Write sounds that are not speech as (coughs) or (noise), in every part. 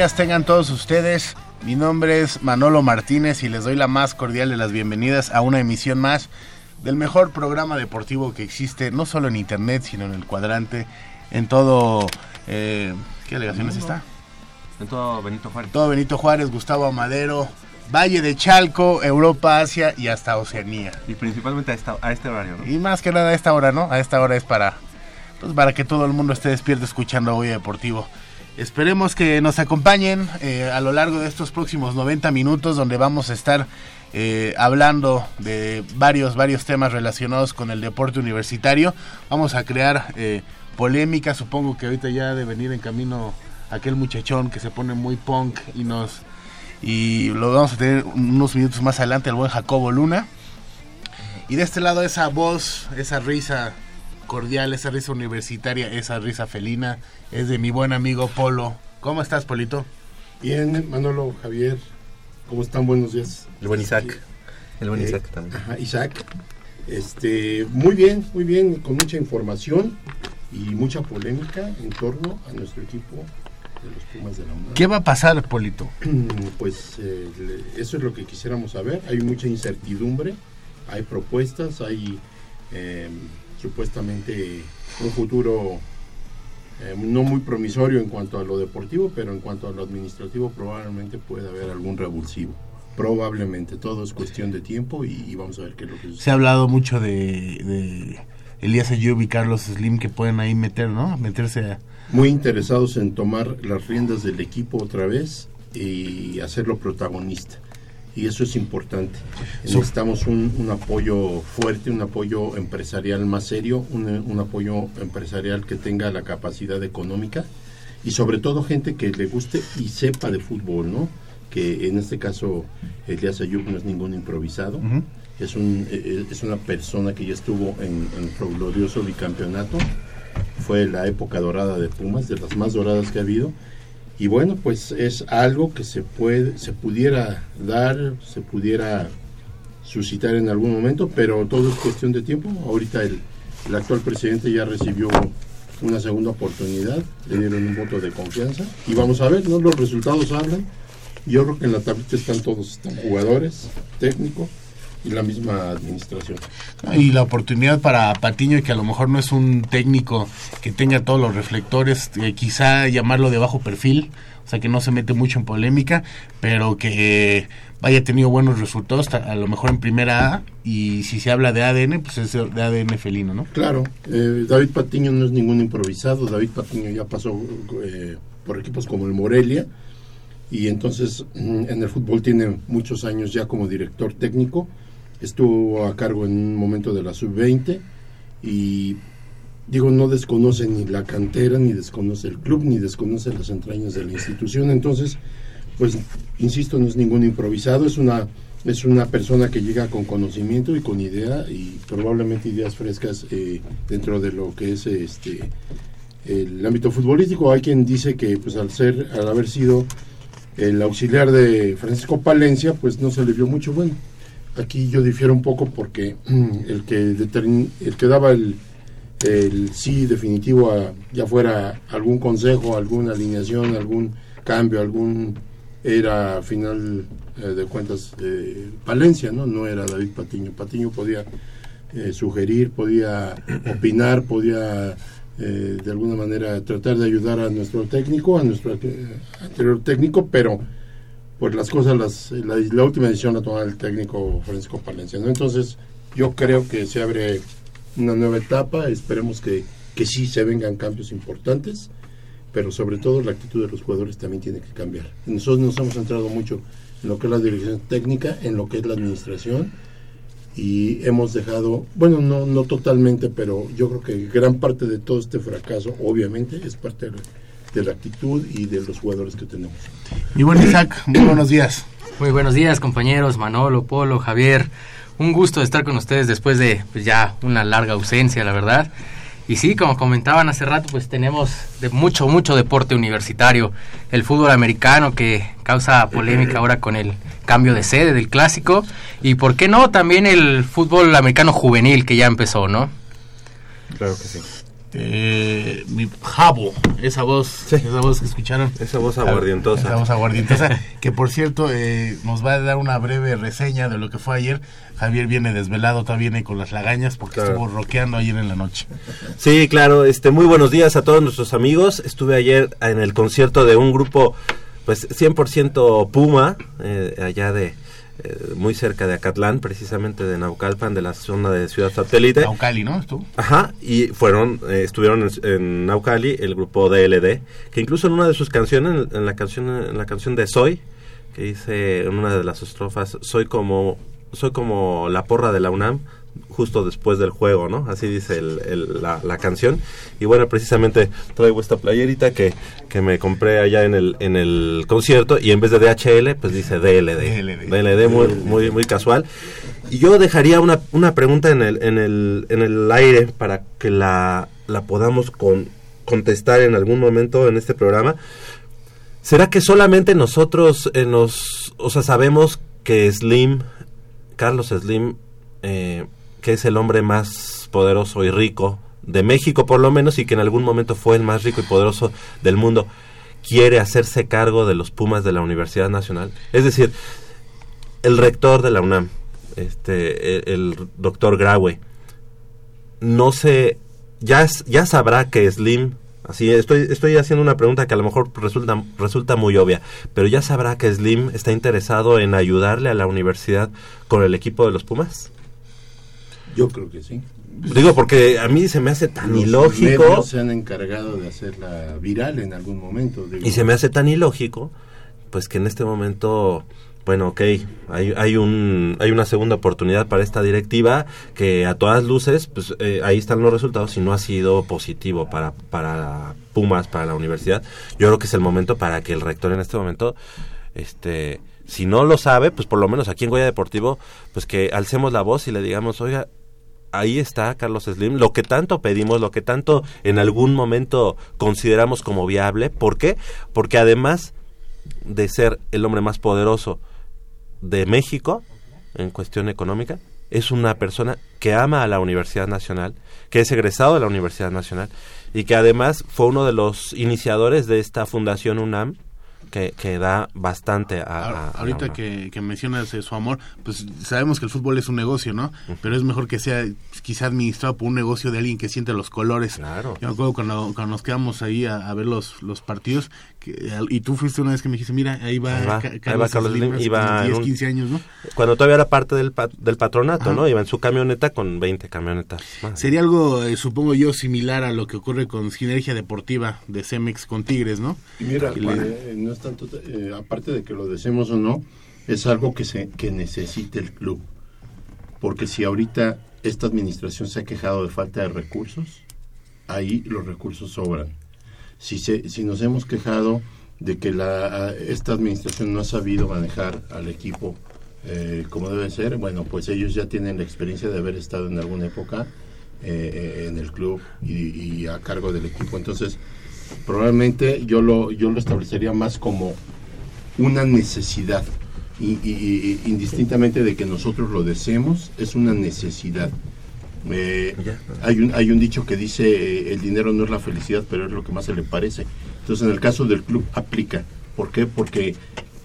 Días tengan todos ustedes. Mi nombre es Manolo Martínez y les doy la más cordial de las bienvenidas a una emisión más del mejor programa deportivo que existe, no solo en internet, sino en el cuadrante, en todo... eh, ¿Qué delegaciones está? En todo Benito Juárez. Todo Benito Juárez, Gustavo Amadero, Valle de Chalco, Europa, Asia y hasta Oceanía. Y principalmente a, esta- a este horario, ¿no? Y más que nada a esta hora, ¿no? A esta hora es para, pues para que todo el mundo esté despierto escuchando Goya Deportivo. Esperemos que nos acompañen eh, a lo largo de estos próximos 90 minutos donde vamos a estar eh, hablando de varios, varios temas relacionados con el deporte universitario. Vamos a crear eh, polémica, supongo que ahorita ya de venir en camino aquel muchachón que se pone muy punk y nos... Y lo vamos a tener unos minutos más adelante, el buen Jacobo Luna. Y de este lado esa voz, esa risa cordial, esa risa universitaria, esa risa felina, es de mi buen amigo Polo. ¿Cómo estás, Polito? Bien, Manolo, Javier, ¿cómo están? Buenos días. El buen Isaac. El buen Eh, Isaac también. Ajá, Isaac. Este, muy bien, muy bien, con mucha información y mucha polémica en torno a nuestro equipo de los Pumas de la UNAM. ¿Qué va a pasar, Polito? (clears throat) Pues eh, eso es lo que quisiéramos saber. Hay mucha incertidumbre, hay propuestas, hay eh, supuestamente un futuro eh, no muy promisorio en cuanto a lo deportivo, pero en cuanto a lo administrativo probablemente puede haber algún revulsivo. Probablemente, todo es cuestión de tiempo y, y vamos a ver qué es lo que sucede. Se ha hablado mucho de, de Elías Ayub y Carlos Slim que pueden ahí meter, ¿no? Meterse a... Muy interesados en tomar las riendas del equipo otra vez y hacerlo protagonista. Y eso es importante. Necesitamos un, un apoyo fuerte, un apoyo empresarial más serio, un, un apoyo empresarial que tenga la capacidad económica y sobre todo gente que le guste y sepa de fútbol, ¿no? Que en este caso Elías Ayub no es ningún improvisado, es, un, eh, es una persona que ya estuvo en, en nuestro glorioso bicampeonato, fue la época dorada de Pumas, de las más doradas que ha habido. Y bueno, pues es algo que se puede, se pudiera dar, se pudiera suscitar en algún momento, pero todo es cuestión de tiempo. Ahorita el, el actual presidente ya recibió una segunda oportunidad, le dieron un voto de confianza y vamos a ver, ¿no? Los resultados hablan. Yo creo que en la tablita están todos, están jugadores, técnico y la misma administración. Y la oportunidad para Patiño, que a lo mejor no es un técnico que tenga todos los reflectores, eh, quizá llamarlo de bajo perfil, o sea que no se mete mucho en polémica, pero que haya tenido buenos resultados, ta- a lo mejor en primera A, y si se habla de ADN, pues es de ADN felino, ¿no? Claro, eh, David Patiño no es ningún improvisado, David Patiño ya pasó eh, por equipos como el Morelia y entonces mm, en el fútbol tiene muchos años ya como director técnico, estuvo a cargo en un momento de la sub-20 y digo, no desconoce ni la cantera, ni desconoce el club, ni desconoce las entrañas de la institución, entonces pues insisto, no es ningún improvisado, es una es una persona que llega con conocimiento y con idea y probablemente ideas frescas eh, dentro de lo que es este el ámbito futbolístico. Hay quien dice que pues al ser al haber sido el auxiliar de Francisco Palencia, pues no se le vio mucho bueno. Aquí yo difiero un poco porque el que el que daba el, el sí definitivo a ya fuera algún consejo, alguna alineación, algún cambio, algún era final eh, de cuentas eh, Palencia, ¿no? No era David Patiño. Patiño podía eh, sugerir, podía opinar, podía eh, de alguna manera tratar de ayudar a nuestro técnico, a nuestro eh, anterior técnico, pero pues las cosas, las, la, última decisión la toma el técnico Francisco Palencia, ¿no? Entonces yo creo que se abre una nueva etapa, esperemos que, que sí se vengan cambios importantes, pero sobre todo la actitud de los jugadores también tiene que cambiar. Nosotros nos hemos centrado mucho en lo que es la dirección técnica, en lo que es la administración, y hemos dejado, bueno, no, no totalmente, pero yo creo que gran parte de todo este fracaso, obviamente, es parte de de la actitud y de los jugadores que tenemos. Y bueno, Isaac, muy buenos días. Muy buenos días, compañeros, Manolo, Polo, Javier. Un gusto estar con ustedes después de pues, ya una larga ausencia, la verdad. Y sí, como comentaban hace rato, pues tenemos de mucho, mucho deporte universitario. El fútbol americano que causa polémica ahora con el cambio de sede del clásico. Y por qué no, también el fútbol americano juvenil que ya empezó, ¿no? Claro que sí. Eh, mi Jabo, esa voz, esa voz que escucharon. Esa voz aguardientosa. Esa voz aguardientosa, (laughs) que por cierto eh, nos va a dar una breve reseña de lo que fue ayer. Javier viene desvelado, todavía viene con las lagañas porque Claro. estuvo rockeando ayer en la noche. Sí, claro, este muy buenos días a todos nuestros amigos. Estuve ayer en el concierto de un grupo pues 100% Puma eh, allá de eh, muy cerca de Acatlán, precisamente de Naucalpan, de la zona de Ciudad Satélite. Naucali, ¿no? ¿Estuvo? Ajá, y fueron, eh, estuvieron en, en Naucali, el grupo DLD, que incluso en una de sus canciones, en la canción, en la canción de Soy, que dice en una de las estrofas, soy como, soy como la porra de la UNAM, justo después del juego, ¿no? Así dice el- el- la, la canción. Y bueno, precisamente traigo esta playerita que, que me compré allá en el, en el concierto y en vez de DHL, pues dice DLD. DLD. DLD, muy, muy, muy casual. Y yo dejaría una, una pregunta en el, en, el, en el aire para que la, la podamos con, contestar en algún momento en este programa. ¿Será que solamente nosotros eh, nos, o sea, sabemos que Slim, Carlos Slim, eh, que es el hombre más poderoso y rico de México por lo menos y que en algún momento fue el más rico y poderoso del mundo, quiere hacerse cargo de los Pumas de la Universidad Nacional? Es decir, el rector de la UNAM, este, el, doctor Graue, no se, ya, ya sabrá que Slim, así estoy, estoy haciendo una pregunta que a lo mejor resulta, resulta muy obvia, pero ya sabrá que Slim está interesado en ayudarle a la universidad con el equipo de los Pumas. Yo creo que sí. Digo, porque a mí se me hace tan Los ilógico. medios se han encargado de hacerla viral en algún momento. digo. Y se me hace tan ilógico, pues que en este momento, bueno, ok, hay, hay, un, hay una segunda oportunidad para esta directiva que a todas luces, pues eh, ahí están los resultados y no ha sido positivo para, para Pumas, para la universidad. Yo creo que es el momento para que el rector en este momento, este, si no lo sabe, pues por lo menos aquí en Goya Deportivo, pues que alcemos la voz y le digamos, oiga, ahí está Carlos Slim, lo que tanto pedimos, lo que tanto en algún momento consideramos como viable. ¿Por qué? Porque además de ser el hombre más poderoso de México en cuestión económica, es una persona que ama a la Universidad Nacional, que es egresado de la Universidad Nacional y que además fue uno de los iniciadores de esta fundación UNAM que, que da bastante a... ahorita que, que mencionas eh, su amor, pues sabemos que el fútbol es un negocio, ¿no? Pero es mejor que sea quizá administrado por un negocio de alguien que siente los colores. Claro. Yo me acuerdo cuando, cuando nos quedamos ahí a, a ver los, los partidos, que, y tú fuiste una vez que me dijiste, mira, ahí va, Ahí va, Ca- ahí va Carlos, Carlos Slim, Slim, hace iba como en 10, un- 15 años, ¿no? Cuando todavía era parte del, del patronato, Ajá. ¿no? Iba en su camioneta con 20 camionetas más. Sería algo, eh, supongo yo, similar a lo que ocurre con Sinergia Deportiva de Cemex con Tigres, ¿no? Y mira, Y la- eh, no es tanto, eh, aparte de que lo deseemos o no, es algo que, se, que necesita el club. Porque si ahorita esta administración se ha quejado de falta de recursos, ahí los recursos sobran. Si, se, si nos hemos quejado de que la, esta administración no ha sabido manejar al equipo eh, como debe ser, bueno, pues ellos ya tienen la experiencia de haber estado en alguna época eh, en el club y, a cargo del equipo. Entonces, probablemente yo lo, yo lo establecería más como una necesidad. Y- y indistintamente de que nosotros lo deseemos, es una necesidad. Eh, hay, un, hay un dicho que dice, eh, el dinero no es la felicidad, pero es lo que más se le parece. Entonces, en el caso del club, aplica. ¿Por qué? Porque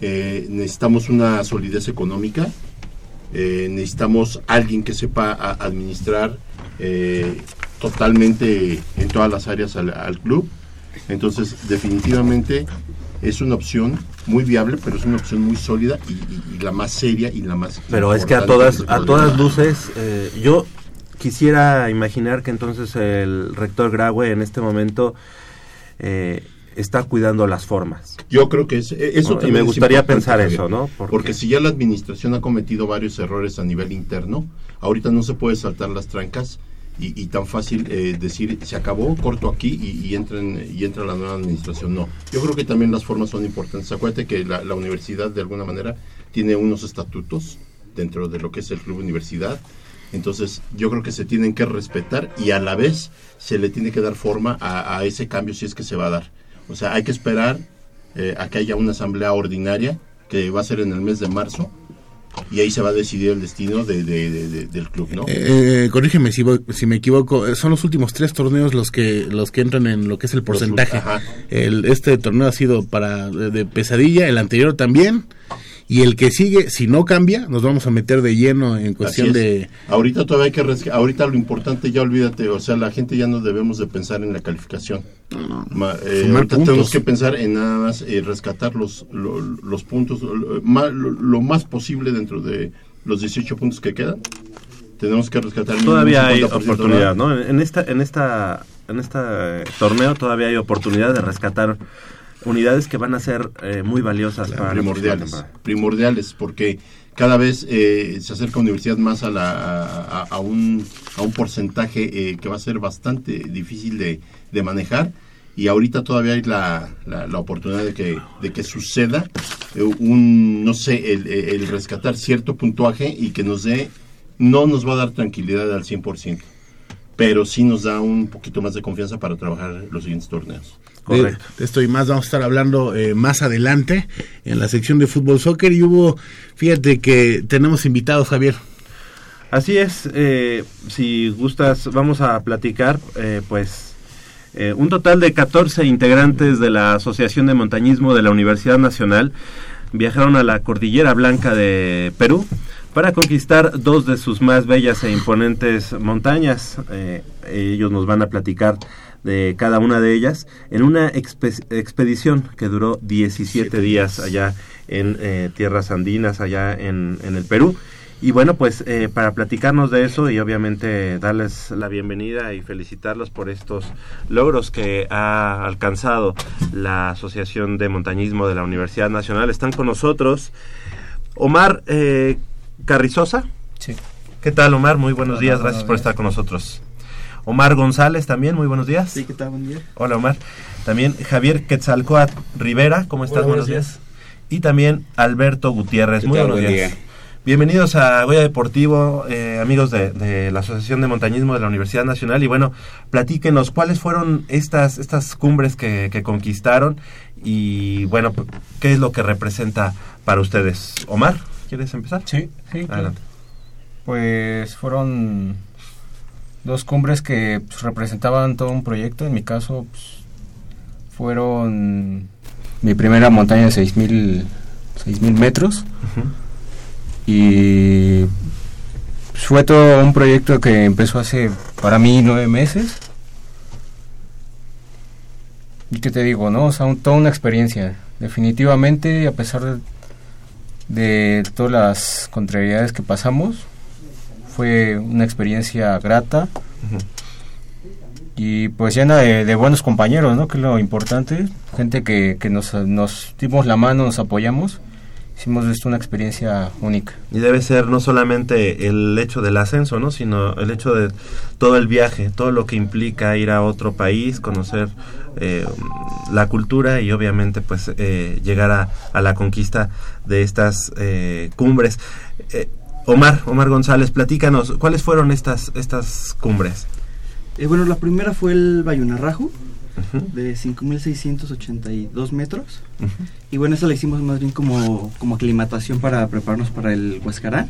eh, necesitamos una solidez económica, necesitamos alguien que sepa administrar totalmente en todas las áreas al, al club. Entonces, definitivamente es una opción muy viable, pero es una opción muy sólida y, y- y la más seria y la más. Pero es que a todas, a todas luces, eh, yo quisiera imaginar que entonces el rector Graue en este momento eh, está cuidando las formas. Yo creo que es, eh, eso ¿no? y me gustaría pensar eso, ¿no? Porque... si ya la administración ha cometido varios errores a nivel interno, ahorita no se puede saltar las trancas y, y tan fácil eh, decir se acabó, corto aquí y, y, entren, y entra la nueva administración. No, yo creo que también las formas son importantes. Acuérdate que la, la universidad de alguna manera tiene unos estatutos dentro de lo que es el club universidad. Entonces yo creo que se tienen que respetar y a la vez se le tiene que dar forma a, a ese cambio si es que se va a dar. O sea, hay que esperar eh, a que haya una asamblea ordinaria que va a ser en el mes de marzo y ahí se va a decidir el destino de, de- de- de- del club, ¿no? Eh, eh, corrígeme si, voy- si me equivoco, eh, son los últimos tres torneos los que los que entran en lo que es el porcentaje. El, este torneo ha sido para de pesadilla, el anterior también, y el que sigue, si no cambia, nos vamos a meter de lleno en cuestión de... Ahorita todavía hay que ahorita lo importante ya olvídate, o sea, la gente ya no debemos de pensar en la calificación. Ma- eh, Sumar ahorita puntos. tenemos que pensar en nada más eh, rescatar los, lo- los puntos lo, ma- lo- lo más posible dentro de los 18 puntos que quedan. Tenemos que rescatar Todavía hay 50%, oportunidad, ¿no? En esta, en esta, en este torneo todavía hay oportunidad de rescatar unidades que van a ser eh, muy valiosas para primordiales, primordiales, porque cada vez eh, se acerca universidad más a, la, a, a un, a un porcentaje eh, que va a ser bastante difícil de, de manejar. Y ahorita todavía hay la, la, la oportunidad de que, de que suceda eh, un, no sé, el, el rescatar cierto puntuaje y que nos dé, no nos va a dar tranquilidad al 100%, pero sí nos da un poquito más de confianza para trabajar los siguientes torneos. Correcto. De, de esto y más vamos a estar hablando eh, más adelante en la sección de fútbol soccer y hubo, fíjate que tenemos invitados, Javier. Así es, eh, si gustas, vamos a platicar, eh, pues, eh, un total de 14 integrantes de la Asociación de Montañismo de la Universidad Nacional viajaron a la Cordillera Blanca de Perú para conquistar dos de sus más bellas e imponentes montañas. Eh, ellos nos van a platicar de cada una de ellas en una expe- expedición que duró 17 días allá en eh, tierras andinas, allá en, en el Perú. Y bueno, pues eh, para platicarnos de eso y obviamente darles la bienvenida y felicitarlos por estos logros que ha alcanzado la Asociación de Montañismo de la Universidad Nacional, están con nosotros Omar eh, Carrizosa. Sí. ¿Qué tal Omar? Muy buenos Hola, días, gracias por estar con nosotros. Omar González también, muy buenos días. Sí, ¿qué tal? Buen día. Hola Omar. También Javier Quetzalcoatl Rivera, ¿cómo estás? Hola, buenos buenos días. Y también Alberto Gutiérrez, ¿Qué muy tal? buenos Buen días. día. Bienvenidos a Goya Deportivo, eh, amigos de, de la Asociación de Montañismo de la Universidad Nacional. Y bueno, platíquenos cuáles fueron estas, estas cumbres que, que conquistaron y bueno, p- qué es lo que representa para ustedes. Omar, ¿quieres empezar? Sí, sí. claro. Adelante. Pues fueron dos cumbres que pues, representaban todo un proyecto. En mi caso, pues, fueron mi primera montaña de 6000 6000 metros. Y fue todo un proyecto que empezó hace para mí nueve meses. Y que te digo, ¿no? O sea, un- toda una experiencia. Definitivamente, a pesar de, de todas las contrariedades que pasamos, fue una experiencia grata. Y pues llena de, de buenos compañeros, ¿no? Que es lo importante. Gente que, que nos, nos dimos la mano, nos apoyamos. Hicimos esto una experiencia única. Y debe ser no solamente el hecho del ascenso, ¿no? Sino el hecho de todo el viaje, todo lo que implica ir a otro país, conocer eh, la cultura y obviamente pues eh, llegar a, a la conquista de estas eh, cumbres. Omar, Omar González, platícanos, ¿cuáles fueron estas, estas cumbres? Eh, bueno, la primera fue el Bayunarraju, de 5.682 metros. Y bueno, esa la hicimos más bien como, como aclimatación para prepararnos para el Huascarán.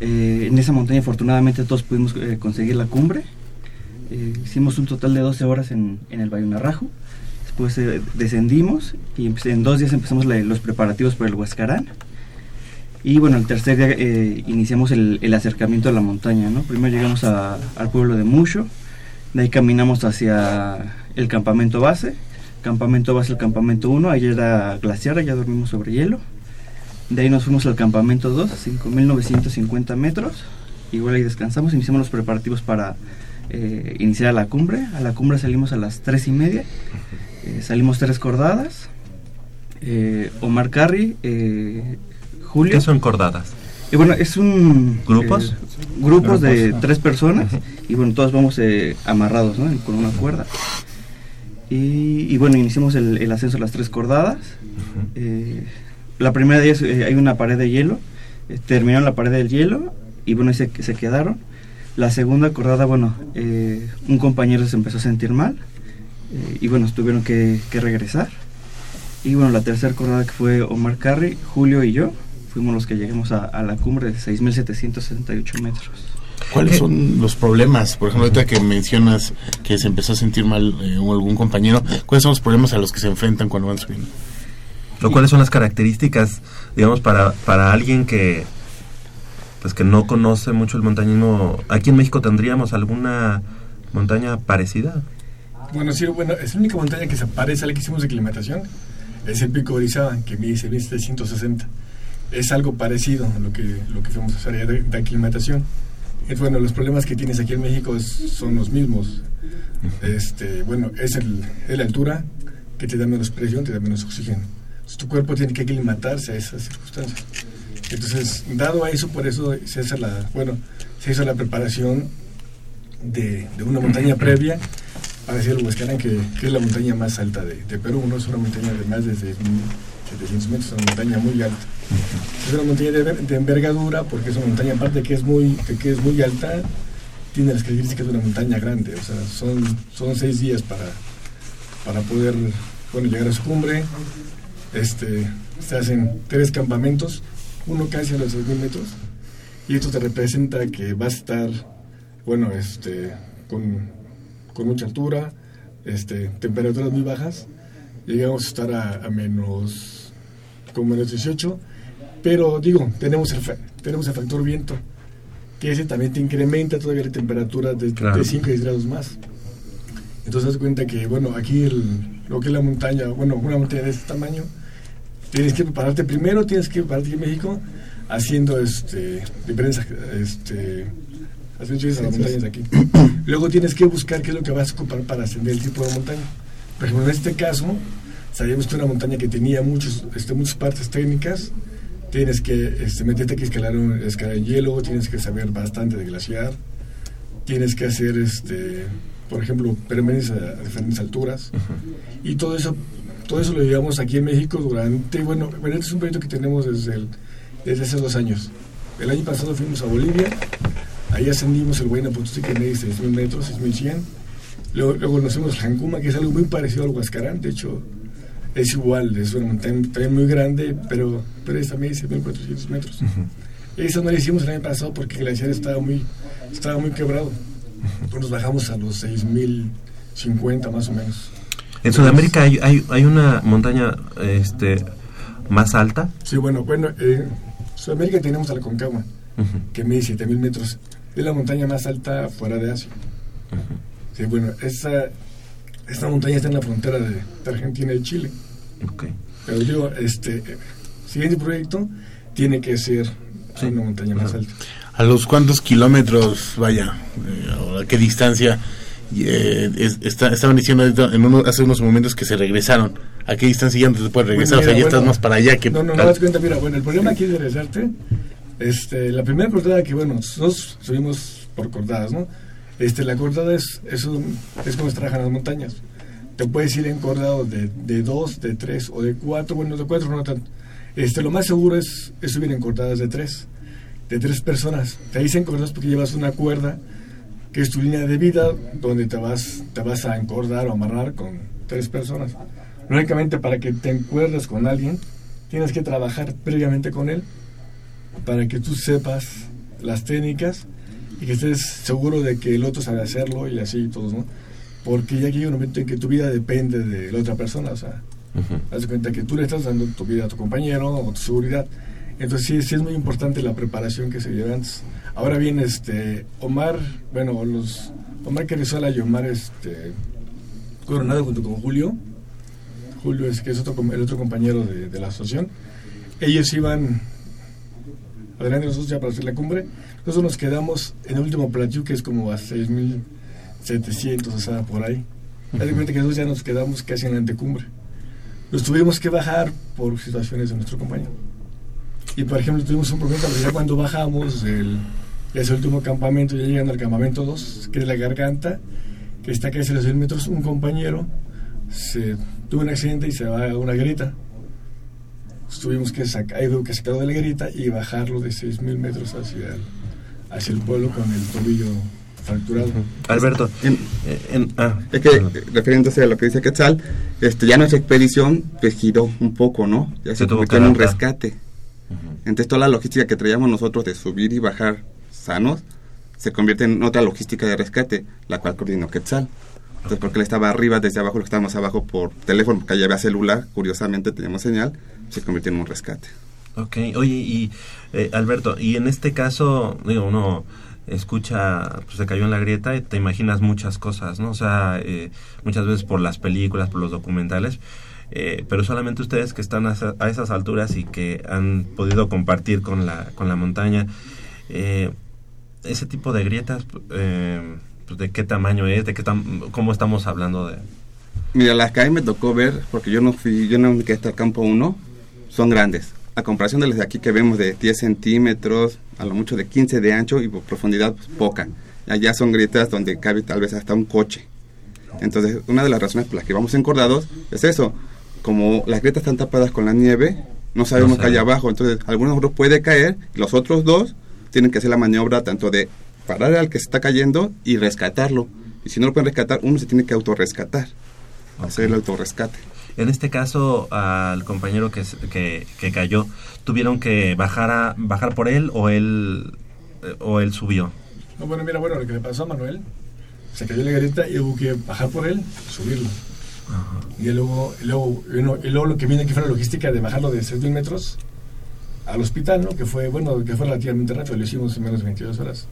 Eh, en esa montaña afortunadamente todos pudimos eh, conseguir la cumbre. Hicimos un total de 12 horas en, en el Bayunarraju. Después descendimos y empe- en dos días empezamos la- los preparativos para el Huascarán. Y bueno, el tercer día eh, iniciamos el, acercamiento a la montaña. ¿no? Primero llegamos a- al pueblo de Mucho, de ahí caminamos hacia el campamento base. Campamento base, el campamento 1, ahí era glaciar, ya dormimos sobre hielo. De ahí nos fuimos al campamento 2, 5.950 metros. Igual ahí descansamos, iniciamos los preparativos para eh, iniciar a la cumbre. A la cumbre salimos a las 3 y media. Eh, salimos tres cordadas. Omar Carri, Julio. ¿Qué son cordadas? Y bueno, es un... ¿Grupos? eh, grupos de ah. tres personas y bueno, todos vamos eh, amarrados, ¿no? Con una cuerda. Y, y bueno, iniciamos el, el ascenso a las tres cordadas. Eh, la primera de ellas hay una pared de hielo. Terminaron la pared del hielo y bueno, se, se quedaron. La segunda cordada, bueno, un compañero se empezó a sentir mal y bueno, tuvieron que, que regresar. Y bueno, la tercera cordada que fue Omar Carri, Julio y yo, fuimos los que llegamos a, a la cumbre de 6.768 metros. ¿Cuáles son los problemas? Por ejemplo, ahorita que mencionas que se empezó a sentir mal eh, algún compañero, ¿cuáles son los problemas a los que se enfrentan cuando van subiendo? ¿O cuáles son las características, digamos, para, para alguien que pues que no conoce mucho el montañismo? Aquí en México tendríamos alguna montaña parecida. Bueno, sí, bueno, es la única montaña que se parece a la que hicimos de aclimatación. Es el pico Orizaba, que mide 6.760. Es algo parecido a lo que, lo que fuimos a hacer de, de aclimatación. Bueno, los problemas que tienes aquí en México es- son los mismos. Este, bueno, es, el, es la altura, que te da menos presión, te da menos oxígeno. Entonces, tu cuerpo tiene que aclimatarse a esas circunstancias. Entonces, dado a eso, por eso se hace la, bueno, se hizo la preparación de, de una montaña previa para decir el Huascarán, que, que es la montaña más alta de, de Perú, ¿no? Es una montaña de más de 6.700 metros, una montaña muy alta. Es una montaña de, envergadura porque es una montaña, aparte que es muy, que es muy alta, tiene las características de una montaña grande. O sea, son, son seis días para, para poder bueno, llegar a su cumbre. Este, se hacen tres campamentos, uno casi a los 6.000 metros, y esto te representa que va a estar, bueno, este, con, con mucha altura, este, temperaturas muy bajas. Llegamos a estar a menos, con menos 18, pero digo, tenemos el, tenemos el factor viento, que ese también te incrementa todavía la temperatura de, Claro. de 5 o 10 grados más. Entonces, haz cuenta que, bueno, aquí el- lo que es la montaña, bueno, una montaña de este tamaño, tienes que prepararte primero, tienes que prepararte aquí en México haciendo este, diferentes este, ascensiones a las montañas de aquí. Luego tienes que buscar qué es lo que vas a ocupar para ascender el tipo de montaña. Por ejemplo, en este caso, sabíamos que una montaña que tenía muchos, este, muchas partes técnicas, tienes que este, meterte que escalar, un, escalar en hielo, tienes que saber bastante de glaciar, tienes que hacer, este, por ejemplo, permanencias a, a diferentes alturas. Y todo eso, todo eso lo llevamos aquí en México durante, bueno, bueno, este es un proyecto que tenemos desde, el- desde hace dos años. El año pasado fuimos a Bolivia, ahí ascendimos el Huayna Potosí que mide 6.000 metros, 6.100. Luego, luego a Jancuma, que es algo muy parecido al Huascarán, de hecho es igual, es una montaña también muy grande, pero, pero es también 6.400 metros. Esa no la hicimos el año pasado porque el glaciar estaba muy, estaba muy quebrado. Entonces nos bajamos a los 6.050 más o menos. En Sudamérica hay, hay, hay una montaña este, más alta. Sí, bueno, bueno, en Sudamérica tenemos a la Concagua, Ujú. que mide 7000 metros. Es la montaña más alta fuera de Asia. Sí, bueno, esa, esta montaña está en la frontera de, de Argentina y Chile. Ok. Pero digo, este, siguiente proyecto tiene que ser una montaña más alta. ¿A los cuántos kilómetros, vaya, eh, a qué distancia? eh, es- está- estaban diciendo en uno- hace unos momentos que se regresaron. ¿A qué distancia ya no te puedes regresar? Bueno, o sea, ya mira, estás bueno, más para allá que... No, no, no, das cuenta, mira, bueno, el problema aquí de regresarte, este, la primera cortada que, bueno, nosotros subimos por cortadas, ¿no? Este, la cortada es, es, un, es como se trabajan las montañas. Te puedes ir encordado de, de dos, de tres o de cuatro, bueno, de cuatro no tanto. Este, lo más seguro es, es subir en cortadas de tres, de tres personas. Te dicen cordadas porque llevas una cuerda que es tu línea de vida donde te vas, te vas a encordar o amarrar con tres personas. Lógicamente, para que te encuerdes con alguien, tienes que trabajar previamente con él para que tú sepas las técnicas y que estés seguro de que el otro sabe hacerlo y así todos, ¿no? Porque ya que hay un momento en que tu vida depende de la otra persona, o sea, haz de cuenta que tú le estás dando tu vida a tu compañero o tu seguridad. Entonces sí, sí es muy importante la preparación que se lleva antes. Ahora bien, este, Omar, bueno, los Omar Carrizola y Omar este, Coronado junto con Julio, Julio es que es otro, el otro compañero de, de la asociación, ellos iban adelante nosotros ya para hacer la cumbre, nosotros nos quedamos en el último platillo que es como a 6.700, o sea, por ahí. Haz de cuenta que nosotros ya nos quedamos casi en la antecumbre. Nos tuvimos que bajar por situaciones de nuestro compañero. Y por ejemplo, tuvimos un problema porque ya cuando bajamos del de ese último campamento, ya llegando al campamento 2, que es la garganta, que está casi a los 100 metros, un compañero tuvo un accidente y se va a una grita. Tuvimos que sacar, que sacarlo de la grita y bajarlo de 6.000 metros hacia hacia el pueblo con el tobillo fracturado. Alberto, En- eh, en- ah, Es que, perdón. refiriéndose a lo que dice Quetzal, este, ya nuestra expedición pues, giró un poco, ¿no? Ya se, Se tuvo convirtió que en un rescate. Entonces toda la logística que traíamos nosotros de subir y bajar sanos se convierte en otra logística de rescate, la cual coordinó Quetzal. Entonces porque él estaba arriba, desde abajo, lo que estábamos abajo por teléfono, porque allá había celular, curiosamente teníamos señal, se convirtió en un rescate. Ok, oye, y eh, Alberto, y en este caso, digo, uno escucha, pues se cayó en la grieta y te imaginas muchas cosas, ¿no? O sea, eh, muchas veces por las películas, por los documentales, eh, pero solamente ustedes que están a, a esas alturas y que han podido compartir con la, con la montaña, eh, ese tipo de grietas, eh, pues, ¿de qué tamaño es? ¿De qué tam- ¿Cómo estamos hablando de...? Mira, las que a mí me tocó ver, porque yo no fui, yo no me quedé hasta el campo 1, son grandes. A comparación de las de aquí que vemos de 10 centímetros, a lo mucho de 15 de ancho y por profundidad pues, poca. Allá son grietas donde cabe tal vez hasta un coche. Entonces, una de las razones por las que vamos encordados es eso. Como las grietas están tapadas con la nieve, no sabemos No qué hay abajo. Entonces, algunos de nosotros puede caer y los otros dos tienen que hacer la maniobra tanto de parar al que se está cayendo y rescatarlo. Y si no lo pueden rescatar, uno se tiene que autorrescatar. Hacer el autorrescate. En este caso, al compañero que, que, que cayó, ¿tuvieron que bajar, a, bajar por él o él, eh, o él subió? No, bueno, mira, bueno, lo que le pasó a Manuel, se cayó la garita y hubo que bajar por él, subirlo. Y luego, y luego, y luego lo que viene aquí fue la logística de bajarlo de 6.000 metros al hospital, ¿no? Que fue, bueno, que fue relativamente rápido, lo hicimos en menos de 22 horas.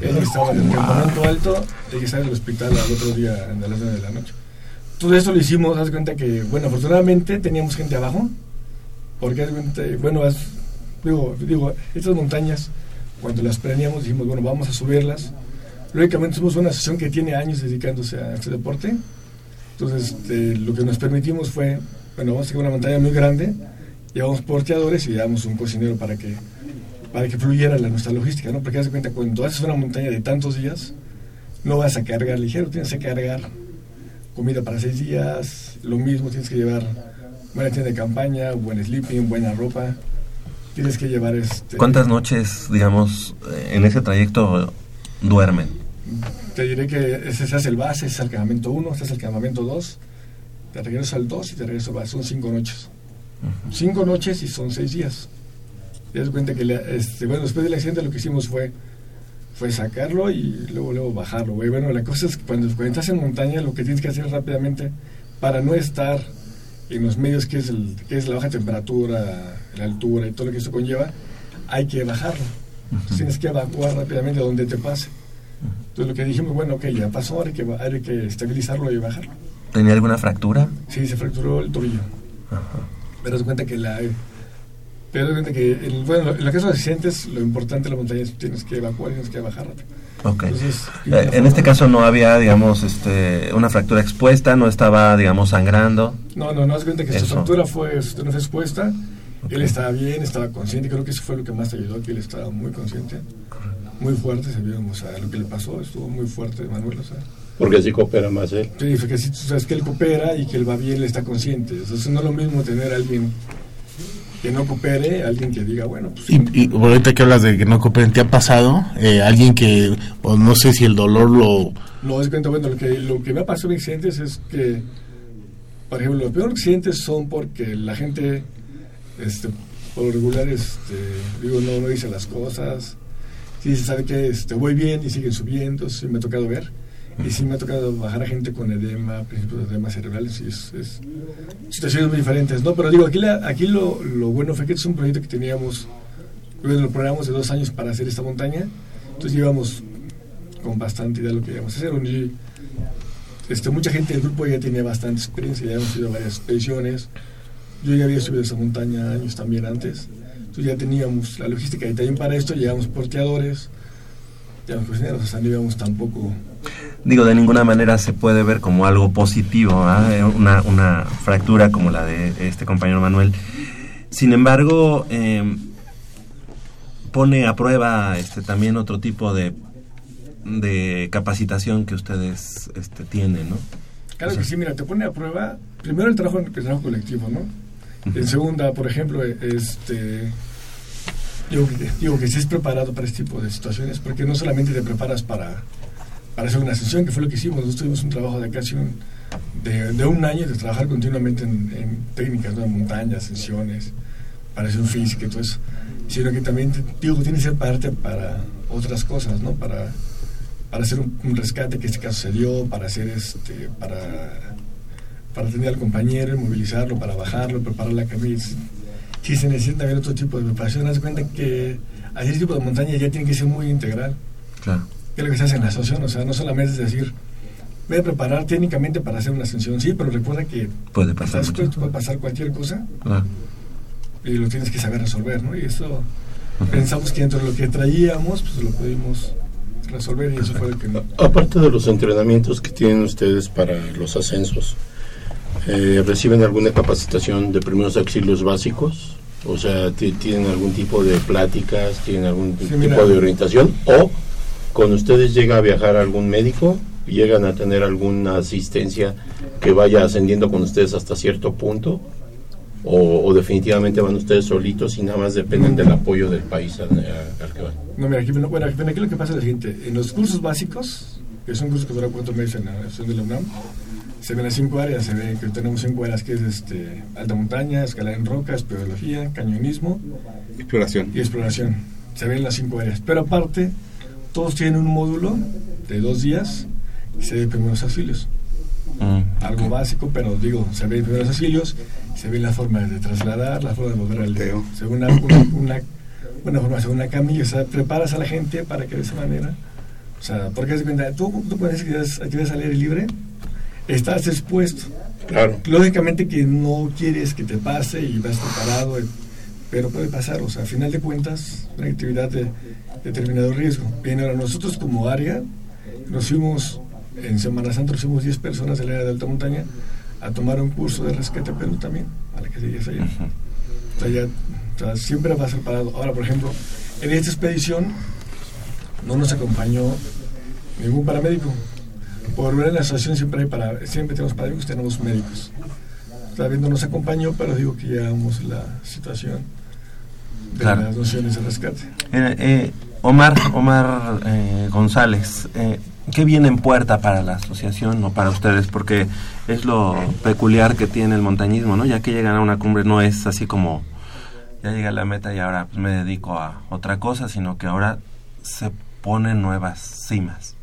Él estaba en el campamento alto, hay que estar en el hospital al otro día a las 9 de la noche. Todo esto lo hicimos, haz cuenta que, bueno, afortunadamente teníamos gente abajo, porque bueno, haz- digo, digo, estas montañas, cuando las planeamos, dijimos, bueno, vamos a subirlas. Lógicamente somos una asociación que tiene años dedicándose a este deporte, entonces este, lo que nos permitimos fue, bueno, vamos a llevar una montaña muy grande, llevamos porteadores y llevamos un cocinero para que para que fluyera la, nuestra logística, ¿no? Porque haz cuenta, cuando haces una montaña de tantos días, no vas a cargar ligero, tienes que cargar comida para seis días, lo mismo, tienes que llevar buena tienda de campaña, buen sleeping, buena ropa, tienes que llevar este... ¿Cuántas noches, digamos, eh, en ese trayecto duermen? Te diré que ese se hace el base, ese es el campamento 1, este es el campamento 2, te regreso al 2 y te regreso al base, son cinco noches. Cinco noches y son seis días. Te das cuenta que, este, bueno, después del accidente lo que hicimos fue, fue sacarlo y luego, luego bajarlo, güey. Bueno, la cosa es que cuando, cuando estás en montaña lo que tienes que hacer rápidamente, para no estar en los medios que es, el, que es la baja temperatura, la altura y todo lo que eso conlleva, hay que bajarlo. Tienes que evacuar rápidamente donde te pase. Entonces lo que dijimos, bueno, ok, ya pasó, ahora hay que, hay que estabilizarlo y bajarlo. ¿Tenía alguna fractura? Sí, se fracturó el tobillo. Pero das cuenta que la... Pero cuenta que, el, bueno, en el caso de accidentes, lo importante de la montaña es que tienes que evacuar y tienes que bajar rápido. Ok. Entonces, Eh, en este caso no había, digamos, este, una fractura expuesta, no estaba, digamos, sangrando. No, no, no, cuenta que su fractura fue, su no fue expuesta, él estaba bien, estaba consciente, creo que eso fue lo que más ayudó, que él estaba muy consciente, muy fuerte, sabíamos, o sea, lo que le pasó, estuvo muy fuerte, Manuel, o sea. Porque así coopera más él. Sí, porque si tú sabes que él coopera y que él va bien, él está consciente. Entonces no es lo mismo tener a alguien que no coopere, alguien que diga, bueno, pues Y, y ahorita que hablas de que no cooperen, ¿te ha pasado eh, alguien que, o no sé si el dolor lo... No, es cuenta, bueno, lo que, lo que me ha pasado en accidentes es que, por ejemplo, los peores accidentes son porque la gente, este, por lo regular, este, digo, no, no dice las cosas, sí se sabe que este, voy bien y siguen subiendo, sí me ha tocado ver, y sí me ha tocado bajar a gente con edema, principios de edema cerebrales, y es, es situaciones muy diferentes, ¿no? Pero digo, aquí, la- aquí lo, bueno fue que es un proyecto que teníamos, lo programamos de dos años para hacer esta montaña, entonces llevamos con bastante idea de lo que íbamos a hacer. Este, mucha gente del grupo ya tiene bastante experiencia, ya hemos ido a varias expediciones. Yo ya había subido esa montaña años también antes. Entonces ya teníamos la logística y también para esto llevamos porteadores, llevamos cocineros, o sea, no íbamos tampoco... Digo, de ninguna manera se puede ver como algo positivo, ¿ah? Eh, una, una fractura como la de este compañero Manuel. Sin embargo, eh, pone a prueba este, también otro tipo de, de capacitación que ustedes este, tienen, ¿no? Claro que sí, mira, te pone a prueba primero el trabajo, el trabajo colectivo, ¿no? En segunda, por ejemplo, este, digo, que- digo que estés preparado para este tipo de situaciones, porque no solamente te preparas para, para hacer una sesión, que fue lo que hicimos, nosotros tuvimos un trabajo de casi un, de, un año de trabajar continuamente en, técnicas, ¿no? montañas, sesiones, para hacer un física y todo sino que también, tienes que prepararte para otras cosas, ¿no? Para, para hacer un, rescate que en este caso se dio, para hacer este, para, para atender al compañero, movilizarlo, para bajarlo, preparar la camisa. Si se necesita también otro tipo de preparación, haz cuenta que hacer este tipo de montaña ya tiene que ser muy integral. Claro. Que es lo que se hace en la asociación, o sea, no solamente es decir, voy a preparar técnicamente para hacer una ascensión, sí, pero recuerda que Puede pasar estás mucho. puede pasar cualquier cosa Claro. y lo tienes que saber resolver, ¿no? Y eso pensamos que dentro de lo que traíamos, pues lo pudimos resolver y eso fue lo que no. Aparte de los entrenamientos que tienen ustedes para los ascensos, eh, ¿reciben alguna capacitación de primeros auxilios básicos? O sea, ti- ¿tienen algún tipo de pláticas? ¿Tienen algún Sí, tipo mira. de orientación? ¿O con ustedes llega a viajar algún médico? ¿Llegan a tener alguna asistencia que vaya ascendiendo con ustedes hasta cierto punto? ¿O, o definitivamente van ustedes solitos y nada más dependen del apoyo del país al, a- al que van? No, mira, aquí, bueno, aquí, aquí lo que pasa es lo siguiente. En los cursos básicos, que son cursos que duran cuatro meses en la Asociación de la UNAM, se ven las cinco áreas. Se ve que tenemos cinco áreas, que es este, alta montaña, escalada en roca, espeleología, cañonismo Exploración. y exploración. Se ven las cinco áreas. Pero aparte, todos tienen un módulo de dos días y se ve primeros auxilios. Mm. Algo básico, pero digo, se ve primeros auxilios, se ve la forma de trasladar, la forma de volver al Teo. se ve una, una, una, una forma, se ve una camilla, o sea, preparas a la gente para que de esa manera, o sea, porque de cuenta, tú, tú puedes actividades, al aire libre, estás expuesto. Claro. Lógicamente que no quieres que te pase y vas preparado, eh, pero puede pasar, o sea, a final de cuentas, una actividad de determinado riesgo. Bien, ahora nosotros como área, nos fuimos, en Semana Santa, nos fuimos 10 personas del área de alta montaña a tomar un curso de rescate Perú también, a la que sigues allá. O sea, ya, o sea, siempre va a ser parado. Ahora, por ejemplo, en esta expedición no nos acompañó ningún paramédico. Por ver en la asociación siempre hay para, siempre tenemos paramédicos, tenemos médicos. Está viendo nos acompañó, pero digo que llevamos la situación de Claro. las nociones de rescate. Eh, eh, Omar, Omar eh, González, eh, ¿qué viene en puerta para la asociación o para ustedes? Porque es lo peculiar que tiene el montañismo, ¿no? Ya que llegan a una cumbre no es así como ya llegué a la meta y ahora pues, me dedico a otra cosa, sino que ahora se ponen nuevas cimas.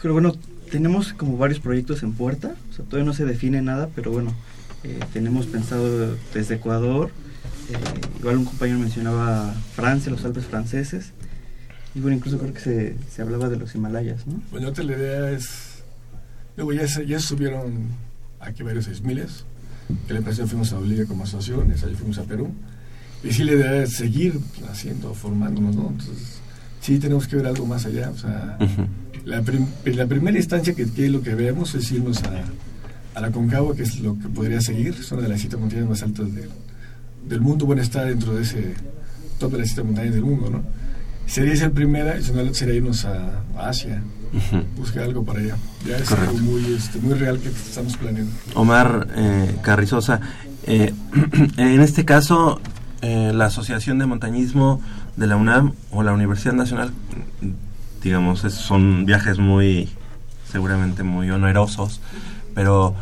Pero bueno, tenemos como varios proyectos en puerta, o sea, todavía no se define nada, pero bueno, eh, tenemos pensado desde Ecuador, eh, igual un compañero mencionaba Francia, los Alpes franceses, y bueno, incluso creo que se, se hablaba de los Himalayas, ¿no? Bueno, la idea es. Luego ya, se- ya subieron aquí varios seis miles. Que la empresa fuimos a Bolivia como asociaciones, ahí fuimos a Perú. Y sí, la idea es seguir haciendo, formándonos, ¿no? Entonces, sí tenemos que ver algo más allá. O sea, la, prim- la primera instancia que, que lo que vemos es irnos a, a la Concagua, que es lo que podría seguir. Es una de las siete montañas más altas del, del mundo. Bueno, está dentro de ese top de las siete montañas del mundo, ¿no? Sería esa primera, y si no, sería irnos a, a Asia, Ujú. buscar algo para allá. Ya es Correcto. algo muy, este, muy real que estamos planeando. Omar eh, Carrizosa, eh, (clears throat) en este caso, eh, la Asociación de Montañismo de la UNAM o la Universidad Nacional, digamos, es- son viajes muy, seguramente muy onerosos, pero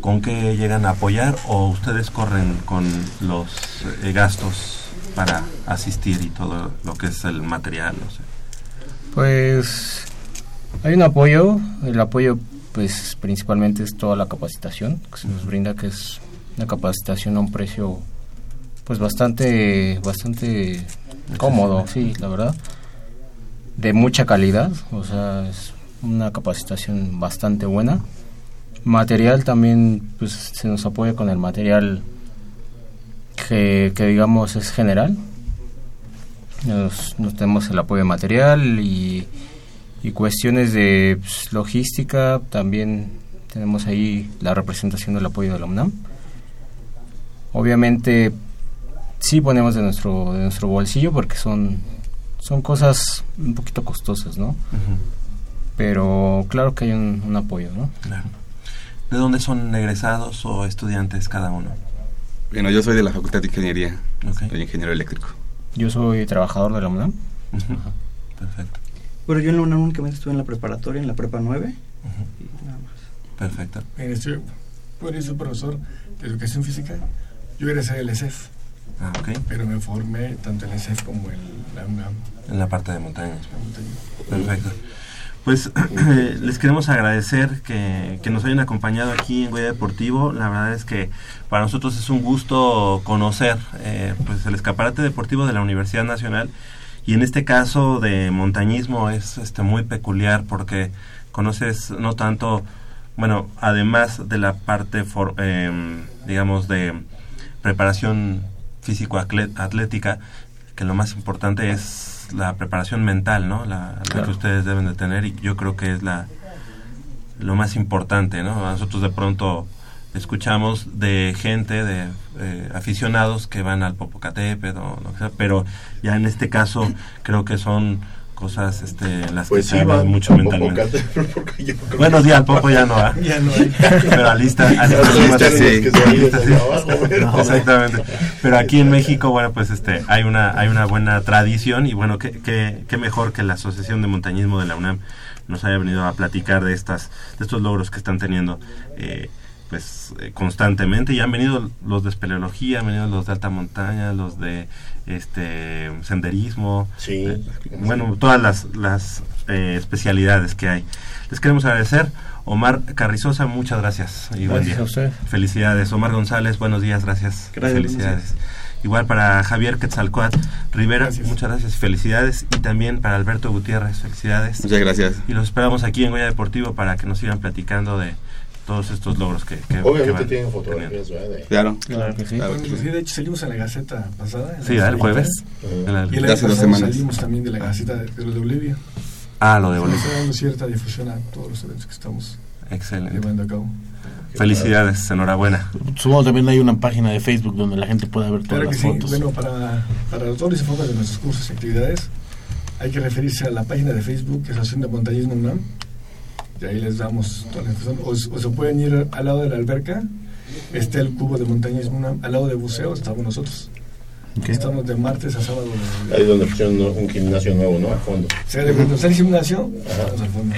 ¿con qué llegan a apoyar o ustedes corren con los eh, gastos para asistir y todo lo que es el material? Pues hay un apoyo, el apoyo pues principalmente es toda la capacitación que se nos brinda, que es una capacitación a un precio pues bastante, bastante cómodo, sí, la verdad, de mucha calidad, o sea, es una capacitación bastante buena. Material también pues se nos apoya con el material que, que digamos es general, nos, nos tenemos el apoyo material y, y cuestiones de pues, logística, también tenemos ahí la representación del apoyo de la UNAM. Obviamente sí ponemos de nuestro, de nuestro bolsillo porque son, son cosas un poquito costosas, ¿no? Pero claro que hay un, un apoyo, ¿no? Claro. ¿De dónde son egresados o estudiantes cada uno? Bueno, yo soy de la Facultad de Ingeniería, Ok. soy ingeniero eléctrico. Yo soy trabajador de la UNAM. Ujú. Perfecto. Bueno, yo en la UNAM únicamente estuve en la preparatoria, en la prepa 9, y nada más. Perfecto. Mire, estoy, bueno, yo soy profesor de educación física. Yo egresé del ESEF, Ah, ok. pero me formé tanto en el ESEF como en la UNAM. En la parte de montañas. la montaña. Perfecto. Pues (clears throat) eh, les queremos agradecer que, que nos hayan acompañado aquí en Goya Deportivo. La verdad es que para nosotros es un gusto conocer eh, pues el escaparate deportivo de la Universidad Nacional y en este caso de montañismo es este muy peculiar porque conoces no tanto, bueno, además de la parte, for- em, digamos, de preparación físico-atlética, que lo más importante es la preparación mental, ¿no? La, que ustedes deben de tener y yo creo que es la lo más importante, ¿no? Nosotros de pronto escuchamos de gente, de eh, aficionados que van al Popocatépetl o lo que sea, pero ya en este caso creo que son cosas este, las Pues que sí, van mucho mentalmente. Popocatépetl, porque yo creo Bueno, que- sí, al poco ya no. (laughs) Ya no hay. Pero a lista, a sí. que sí. abajo, (laughs) Exactamente. Pero aquí en México, bueno, pues este, hay una, hay una buena tradición y bueno, qué, qué, qué mejor que la Asociación de Montañismo de la UNAM nos haya venido a platicar de estas, de estos logros que están teniendo. eh, pues eh, constantemente y han venido los de espeleología, han venido los de alta montaña, los de este senderismo, Sí. eh, bueno, todas las, las eh, especialidades que hay. Les queremos agradecer. Omar Carrizosa, muchas gracias y buen día. a usted. Felicidades. Omar González, buenos días, gracias. Gracias, Felicidades. Igual para Javier Quetzalcoatl Rivera, Gracias. muchas gracias y felicidades. Y también para Alberto Gutiérrez, felicidades. Muchas gracias. Y los esperamos aquí en Goya Deportivo para que nos sigan platicando de todos estos logros que, que, que Obviamente van tienen fotografías, ¿verdad? Claro. Claro que sí. Claro. Sí, de hecho salimos en la Gaceta pasada. Sí, el jueves. En la- Y el hace dos semanas. salimos también de la Gaceta de, de de Bolivia. Ah, lo de Estamos Bolivia. dando cierta difusión a todos los eventos que estamos Excelente. llevando a cabo. Felicidades, enhorabuena. Supongo también hay una página de Facebook donde la gente pueda ver todas Claro que las sí. fotos. Bueno, para, para todos los enfoques de nuestros cursos y actividades, hay que referirse a la página de Facebook, que es Asociación de Montañismo UNAM. Y ahí les damos toda la información. O, o se pueden ir al lado de la alberca, está el cubo de montañismo. Al lado de buceo estamos nosotros. Ok. Estamos de martes a sábado. Ahí es donde pusieron un gimnasio nuevo, ¿no? A fondo. O sea, de cuando está el gimnasio, estamos al fondo.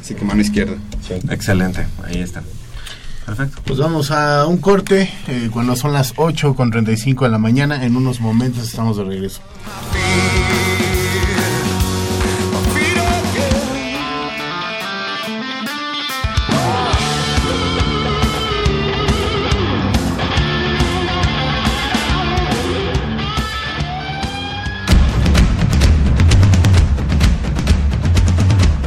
Así que mano izquierda. Sí. Excelente, ahí está. Perfecto. Pues vamos a un corte eh, cuando son las 8 con 35 de la mañana. En unos momentos estamos de regreso.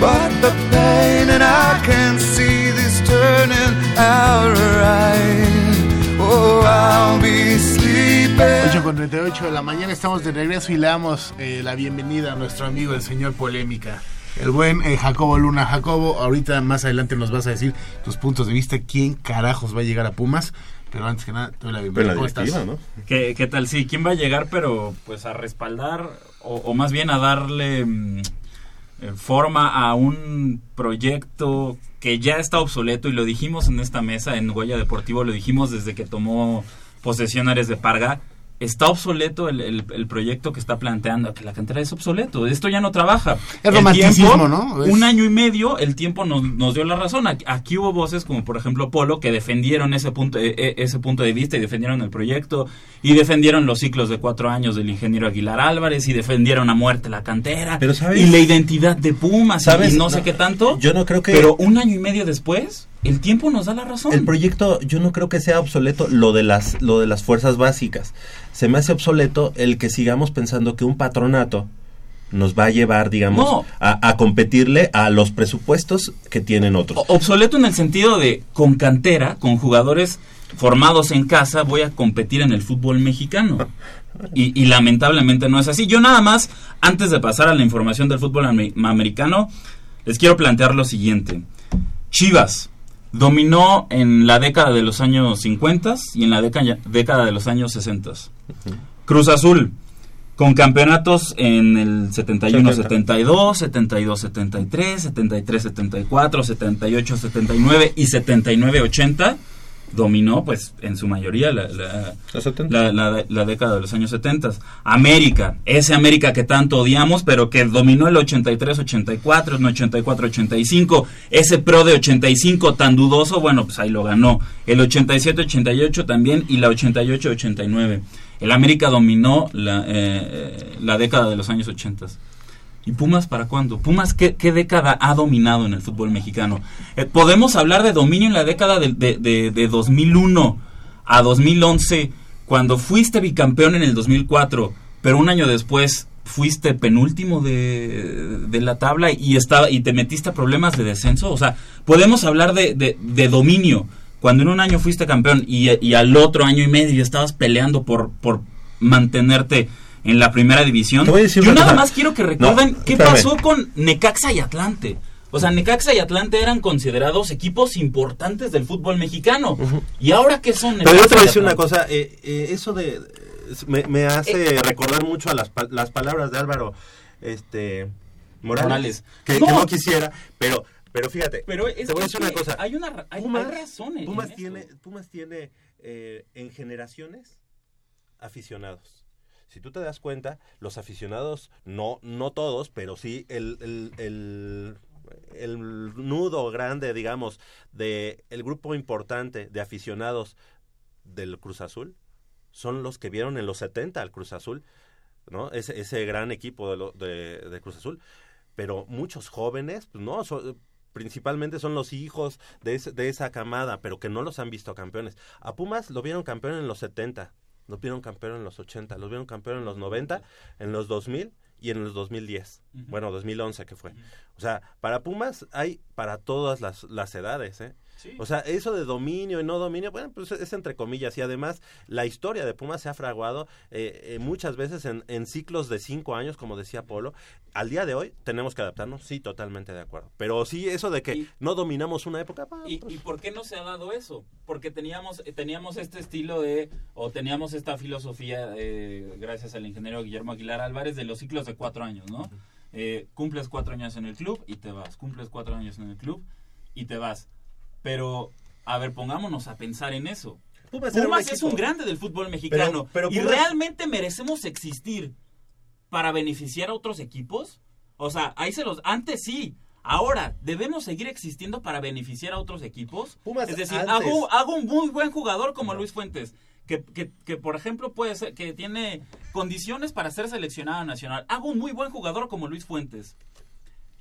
but the pain, and I can see this turning out right. Oh, I'll be sleeping. 8 con 38 de la mañana estamos de regreso y le damos eh, la bienvenida a nuestro amigo el señor Polémica. El buen eh, Jacobo Luna. Jacobo, ahorita más adelante nos vas a decir tus puntos de vista, quién carajos va a llegar a Pumas. Pero antes que nada, te doy la bienvenida. ¿Cómo estás? ¿Qué, qué tal? Sí, ¿quién va a llegar? Pero pues a respaldar o, o más bien a darle mm, forma a un proyecto que ya está obsoleto y lo dijimos en esta mesa en Goya Deportivo, lo dijimos desde que tomó posesión Ares de Parga. Está obsoleto el, el- el proyecto que está planteando, que la cantera es obsoleto, esto ya no trabaja. Es El romanticismo, tiempo, ¿no? Es- Un año y medio, el tiempo nos, nos dio la razón. Aquí, aquí hubo voces como por ejemplo Polo que defendieron ese punto, eh, eh, ese punto de vista y defendieron el proyecto y defendieron los ciclos de cuatro años del ingeniero Aguilar Álvarez y defendieron a muerte la cantera Pero, ¿sabes? y la identidad de Pumas ¿Sabes? y no, sé No, qué tanto. yo no creo que- Pero un año y medio después, el tiempo nos da la razón. El proyecto, yo no creo que sea obsoleto lo de las lo de las fuerzas básicas. Se me hace obsoleto el que sigamos pensando que un patronato nos va a llevar, digamos, No. a, a competirle a los presupuestos que tienen otros. Obsoleto en el sentido de con cantera, con jugadores formados en casa, voy a competir en el fútbol mexicano. (laughs) Y, y lamentablemente no es así. Yo nada más, antes de pasar a la información del fútbol ame- americano, les quiero plantear lo siguiente. Chivas dominó en la década de los años 50 y en la década, década de los años 60. Cruz Azul, con campeonatos en el 71-72, 72-73, 73-74, 78-79 y 79-80, dominó pues en su mayoría la, la, la- la- la década de los años 70. América, ese América que tanto odiamos, pero que dominó el 83-84, el 84-85, ese pro de 85 tan dudoso, bueno, pues ahí lo ganó. El 87-88 también y la 88-89. El América dominó la, eh, eh, la década de los años 80. ¿Y Pumas para cuándo? Pumas, ¿qué, qué década ha dominado en el fútbol mexicano? Eh, podemos hablar de dominio en la década de, de- de- de 2001 a 2011, cuando fuiste bicampeón en el 2004, pero un año después fuiste penúltimo de, de la tabla y, estaba, y te metiste a problemas de descenso. O sea, podemos hablar de, de- de dominio, cuando en un año fuiste campeón y, y al otro año y medio estabas peleando por, por mantenerte en la primera división. Te voy a decir Yo nada cosa. más quiero que recuerden No, qué espérame. pasó con Necaxa y Atlante. O sea, Necaxa y Atlante eran considerados equipos importantes del fútbol mexicano. ¿Y ahora qué son? Pero yo te voy a Necaxa decir una cosa, eh, eh, eso de eh, me, me hace recordar mucho a las, las palabras de Álvaro este Morales, Morales. Que, No. que no quisiera, pero pero fíjate, Pero es te voy a decir una cosa. Hay, una, ra- hay, Pumas- hay razones. Pumas en tiene. Pumas tiene eh, en generaciones aficionados. Si tú te das cuenta, los aficionados, no, no todos, pero sí el, el, el, nudo grande, digamos, de el grupo importante de aficionados del Cruz Azul son los que vieron en los 70 al Cruz Azul, ¿no? Ese, ese gran equipo de, de, Cruz Azul. Pero muchos jóvenes, pues no, principalmente son los hijos de, de esa camada, pero que no los han visto campeones. A Pumas lo vieron campeón en los 70, lo vieron campeón en los 80, lo vieron campeón en los 90, en los 2000 y en los 2010. Ujú. Bueno, 2011 que fue. O sea, para Pumas hay para todas las, las edades, ¿eh? Sí. O sea, eso de dominio y no dominio, bueno, pues es entre comillas. Y además, la historia de Pumas se ha fraguado eh, eh, muchas veces en, en ciclos de cinco años, como decía Polo. Al día de hoy tenemos que adaptarnos, sí, totalmente de acuerdo. Pero sí, eso de que no dominamos una época, pa, ¿Y, y por qué no se ha dado eso? Porque teníamos, eh, teníamos este estilo de, o teníamos esta filosofía, eh, gracias al ingeniero Guillermo Aguilar Álvarez, de los ciclos de cuatro años, ¿no? Eh, cumples cuatro años en el club y te vas, cumples cuatro años en el club y te vas. Pero, a ver, pongámonos a pensar en eso. Pumas Pumas, un es un grande del fútbol mexicano. pero ¿Y Pumas- realmente merecemos existir para beneficiar a otros equipos? O sea, ahí se los... Antes sí. Ahora, ¿debemos seguir existiendo para beneficiar a otros equipos? es decir, antes- hago, hago un muy buen jugador como Luis Fuentes, que, que, que, por ejemplo puede ser, que tiene condiciones para ser seleccionado nacional. Hago un muy buen jugador como Luis Fuentes.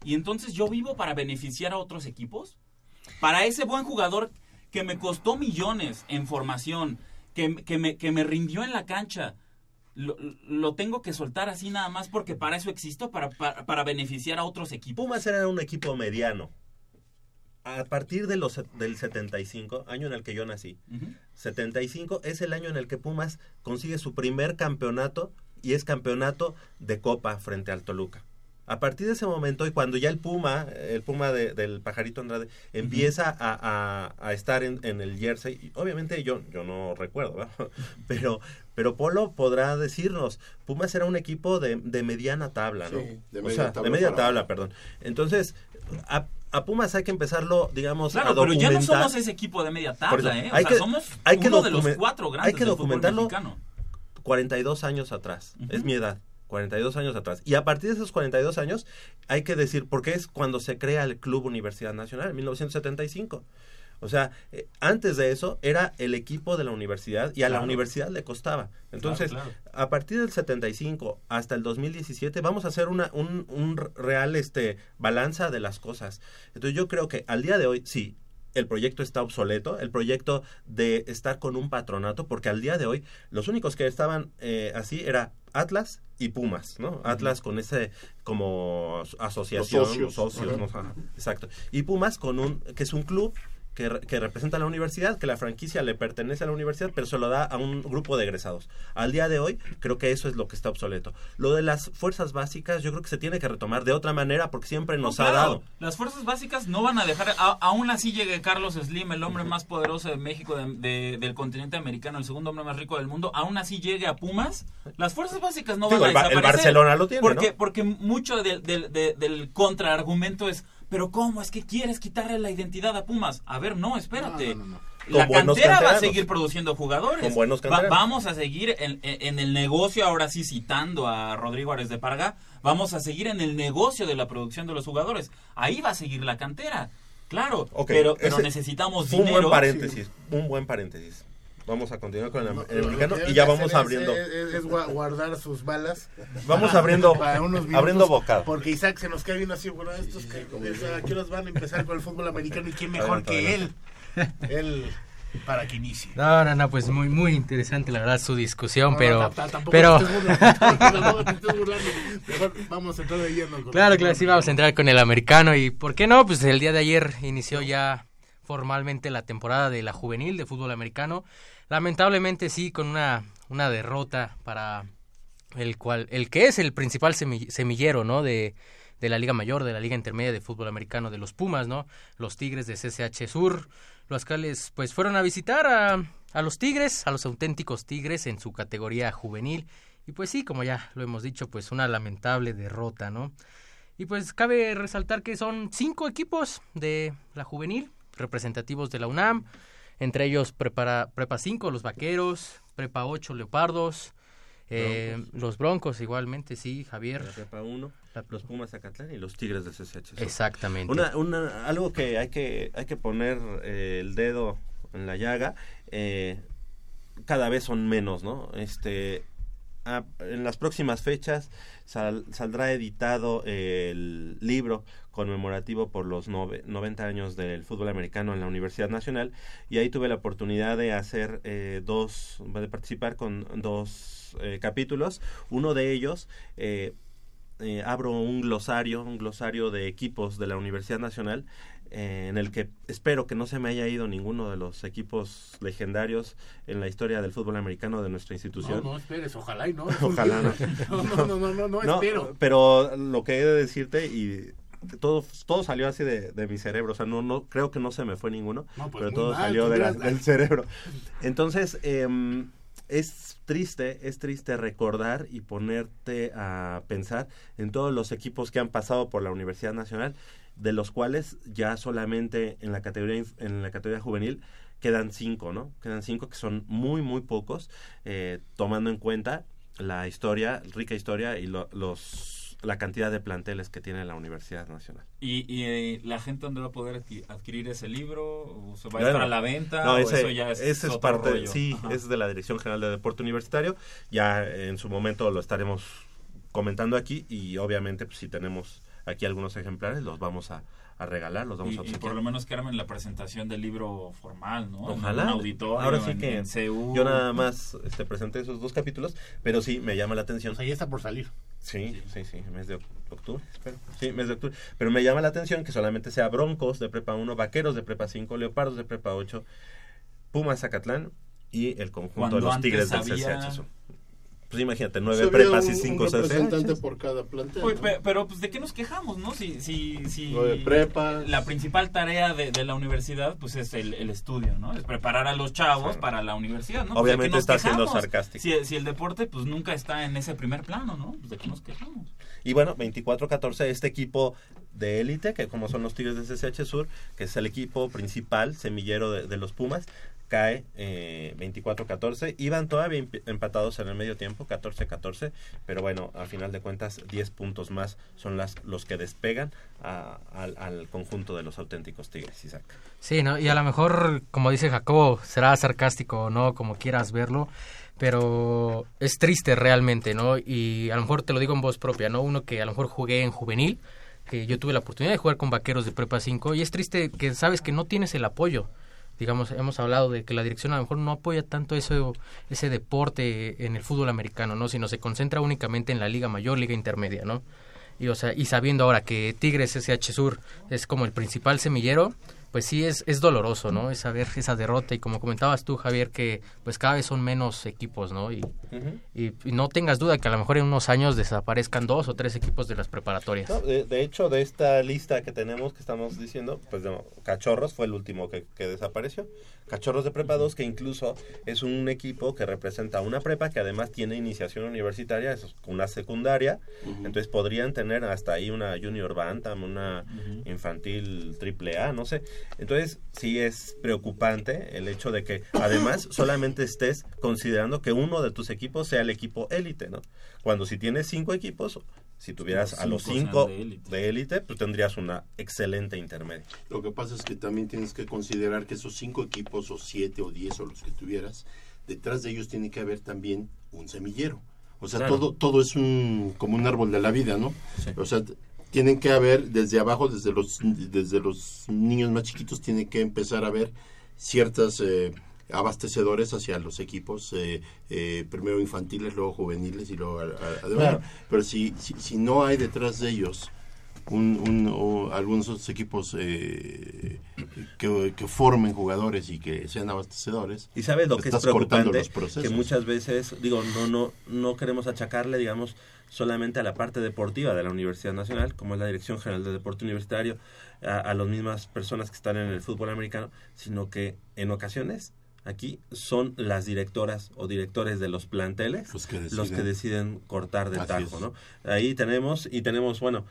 Y entonces yo vivo para beneficiar a otros equipos. Para ese buen jugador que me costó millones en formación, que, que me, que me rindió en la cancha. Lo, lo tengo que soltar así nada más porque para eso existo, para, para, para beneficiar a otros equipos. Pumas era un equipo mediano. A partir de los, del 75, año en el que yo nací, 75 es el año en el que Pumas consigue su primer campeonato y es campeonato de Copa frente al Toluca. A partir de ese momento y cuando ya el Puma, el Puma de- del Pajarito Andrade, empieza a, a- a estar en, en el jersey, y obviamente yo, yo no recuerdo, ¿verdad? (laughs) pero, pero Polo podrá decirnos, Pumas era un equipo de, de mediana tabla, ¿no? Sí, de O media sea, tabla de media para tabla, perdón. Entonces, a, a Pumas hay que empezarlo, digamos, Claro, a pero ya no documentar. somos ese equipo de media tabla, eso, ¿eh? O hay sea, que- somos hay que uno de los cuatro grandes Hay que documentarlo mexicano. 42 años atrás. Es mi edad. 42 años atrás. Y a partir de esos 42 años, hay que decir, porque es cuando se crea el Club Universidad Nacional, en 1975. O sea, eh, antes de eso era el equipo de la universidad y a la universidad le costaba. Entonces, Claro, a partir del 75 hasta el 2017 vamos a hacer una, un, un real este, balanza de las cosas. Entonces yo creo que al día de hoy, sí, el proyecto está obsoleto, el proyecto de estar con un patronato, porque al día de hoy los únicos que estaban eh, así era Atlas y Pumas, ¿no? Atlas con ese como asociación, Los socios. ¿no? Ajá. Ajá, exacto. Y Pumas con un que es un club que, re- que representa a la universidad, que la franquicia le pertenece a la universidad, pero se lo da a un grupo de egresados. Al día de hoy, creo que eso es lo que está obsoleto. Lo de las fuerzas básicas, yo creo que se tiene que retomar de otra manera porque siempre nos No, ha claro, dado. Las fuerzas básicas no van a dejar, a- aún así llegue Carlos Slim, el hombre más poderoso de México, de- de- del continente americano, el segundo hombre más rico del mundo, aún así llegue a Pumas, las fuerzas básicas no Digo, van a el Ba- el desaparecer. Barcelona lo tiene, porque, ¿no? Porque mucho de- del contraargumento es, pero ¿cómo? Es que quieres quitarle la identidad a Pumas. A ver, no, espérate. La cantera va a seguir produciendo jugadores. Con buenos Va- vamos a seguir en, el negocio, ahora sí citando a Rodrigo Ares de Parga, vamos a seguir en el negocio de la producción de los jugadores. Ahí va a seguir la cantera. Claro, Ok, pero, pero necesitamos fue un dinero. buen paréntesis, un buen paréntesis. Vamos a continuar con el, americano y ya vamos abriendo. Es, es- es gua- guardar sus balas. Vamos abriendo- para unos minutos, abriendo bocado. Porque Isaac se nos cae bien así, bueno, estos que ¿a qué horas van a empezar con el fútbol americano y quién mejor Adelante, que adelante. él. Él para que inicie. No, no, no, pues muy, muy interesante la verdad su discusión, No, pero... no, pero... vamos a entrar de lleno con Claro, claro, sí, vamos a entrar con el americano y ¿por qué no? Pues el día de ayer inició ya formalmente la temporada de la juvenil de fútbol americano. Lamentablemente sí, con una, una derrota para el cual el que es el principal semi- semillero, ¿no? De, de la Liga Mayor, de la Liga Intermedia de Fútbol Americano de los Pumas, ¿no? Los Tigres de CCH Sur, los cuales pues fueron a visitar a, a los Tigres, a los auténticos Tigres en su categoría juvenil. Y pues sí, como ya lo hemos dicho, pues una lamentable derrota, ¿no? Y pues cabe resaltar que son cinco equipos de la juvenil, representativos de la UNAM, entre ellos Prepara, Prepa 5, los Vaqueros, Prepa 8, Leopardos, eh, los Broncos igualmente, sí, Javier. La Prepa 1, los Pumas Zacatlán y los Tigres de CCH. Exactamente. Una, una, algo que hay que, hay que poner eh, el dedo en la llaga, eh, cada vez son menos, ¿no? Este, en las próximas fechas sal- saldrá editado el libro conmemorativo por los nove- 90 años del fútbol americano en la Universidad Nacional y ahí tuve la oportunidad de hacer eh, dos, de participar con dos eh, capítulos. Uno de ellos eh, eh, abro un glosario, un glosario de equipos de la Universidad Nacional, eh, en el que espero que no se me haya ido ninguno de los equipos legendarios en la historia del fútbol americano de nuestra institución. No, no esperes, ojalá y no. (laughs) Ojalá (laughs) no. no, no, no, no, no, no espero. Pero lo que he de decirte y todo, todo salió así de, de mi cerebro, o sea, no, no creo que no se me fue ninguno, No, pues pero todo mal, salió de la- tuvieras- del cerebro. Entonces, em, es triste, es triste recordar y ponerte a pensar en todos los equipos que han pasado por la Universidad Nacional, de los cuales ya solamente en la categoría en la categoría juvenil quedan cinco, ¿no? Quedan cinco que son muy muy pocos, eh, tomando en cuenta la historia, rica historia y lo- los la cantidad de planteles que tiene la Universidad Nacional. ¿Y, y, eh, la gente dónde va a poder adqui- adquirir ese libro? ¿O se va a estar a la venta? No, ¿O ese, eso ya es, ese es parte, rollo? sí, Ajá. es de la Dirección General de Deporte Universitario. Ya en su momento lo estaremos comentando aquí y obviamente pues, si tenemos aquí algunos ejemplares los vamos a, a regalar, los vamos Y, a y por obsequiar. lo menos que armen la presentación del libro formal, ¿no? En Ojalá. un auditorio, Ahora sí en- que en CU. yo nada más este, presenté esos dos capítulos, pero sí me llama la atención. ahí está por salir. Sí, sí, sí, mes de oc- octubre, espero. Sí, mes de octubre. Pero me llama la atención que solamente sea Broncos de Prepa 1, Vaqueros de Prepa 5, Leopardos de Prepa 8, Pumas Zacatlán y el conjunto Cuando de los antes Tigres del había- CCH. Sur. Pues imagínate, nueve prepas y cinco un representante por cada plantel. Uy, ¿no? pe- pero, pues de qué nos quejamos, ¿no? Si, si, si Nueve prepas. la principal tarea de, de la universidad pues es el, el estudio, ¿no? Es preparar a los chavos para la universidad, ¿no? Pues, ¿de Obviamente nos está siendo sarcástico. Si, si el deporte pues nunca está en ese primer plano, ¿no? Pues de qué nos quejamos. Y bueno, 24-14, este equipo de élite, que como son los Tigres del CCH Sur, que es el equipo principal, semillero de, de los Pumas, cae eh, 24-14. Iban todavía emp- empatados en el medio tiempo, 14-14, pero bueno, a final de cuentas, 10 puntos más son las, los que despegan a- al, al conjunto de los auténticos Tigres, Isaac. Sí, ¿no? Y a lo mejor, como dice Jacobo, será sarcástico o no, como quieras verlo, pero es triste realmente, ¿no? Y a lo mejor te lo digo en voz propia, ¿no? Uno que a lo mejor jugué en juvenil, que yo tuve la oportunidad de jugar con vaqueros de Prepa 5, y es triste que sabes que no tienes el apoyo. Digamos, hemos hablado de que la dirección a lo mejor no apoya tanto eso, ese deporte en el fútbol americano, ¿no? Sino se concentra únicamente en la liga mayor, liga intermedia, ¿no? Y, o sea, y sabiendo ahora que Tigres SH Sur es como el principal semillero, pues sí es, es doloroso, ¿no? Es saber esa derrota y como comentabas tú, Javier, que pues cada vez son menos equipos, ¿no? Y, y, y no tengas duda que a lo mejor en unos años desaparezcan dos o tres equipos de las preparatorias. No, de, de hecho, de esta lista que tenemos, que estamos diciendo, pues no, Cachorros fue el último que, que desapareció. Cachorros de Prepa 2, que incluso es un equipo que representa una prepa que además tiene iniciación universitaria, es una secundaria, entonces podrían tener hasta ahí una Junior Bantam, una infantil triple A, no sé. Entonces, sí es preocupante el hecho de que además solamente estés considerando que uno de tus equipos sea el equipo élite, ¿no? Cuando si tienes cinco equipos, si tuvieras a los cinco de élite. pues tendrías una excelente intermedia. Lo que pasa es que también tienes que considerar que esos cinco equipos, o siete, o diez, o los que tuvieras, detrás de ellos tiene que haber también un semillero. O sea, Claro. todo, todo es un, como un árbol de la vida, ¿no? O sea, tienen que haber desde abajo, desde los, desde los niños más chiquitos, tiene que empezar a haber ciertas eh, abastecedores hacia los equipos, eh, eh, primero infantiles, luego juveniles y luego además. Claro. Pero si, si, si no hay detrás de ellos un, un- o algunos otros equipos eh, que, que formen jugadores y que sean abastecedores. Y sabes lo que es preocupante, los procesos. que muchas veces, digo, no, no, no queremos achacarle, digamos, solamente a la parte deportiva de la Universidad Nacional, como es la Dirección General de Deporte Universitario, a, a las mismas personas que están en el fútbol americano, sino que en ocasiones aquí son las directoras o directores de los planteles Los que los que deciden. cortar de tajo. ¿no? Ahí tenemos, y tenemos, bueno,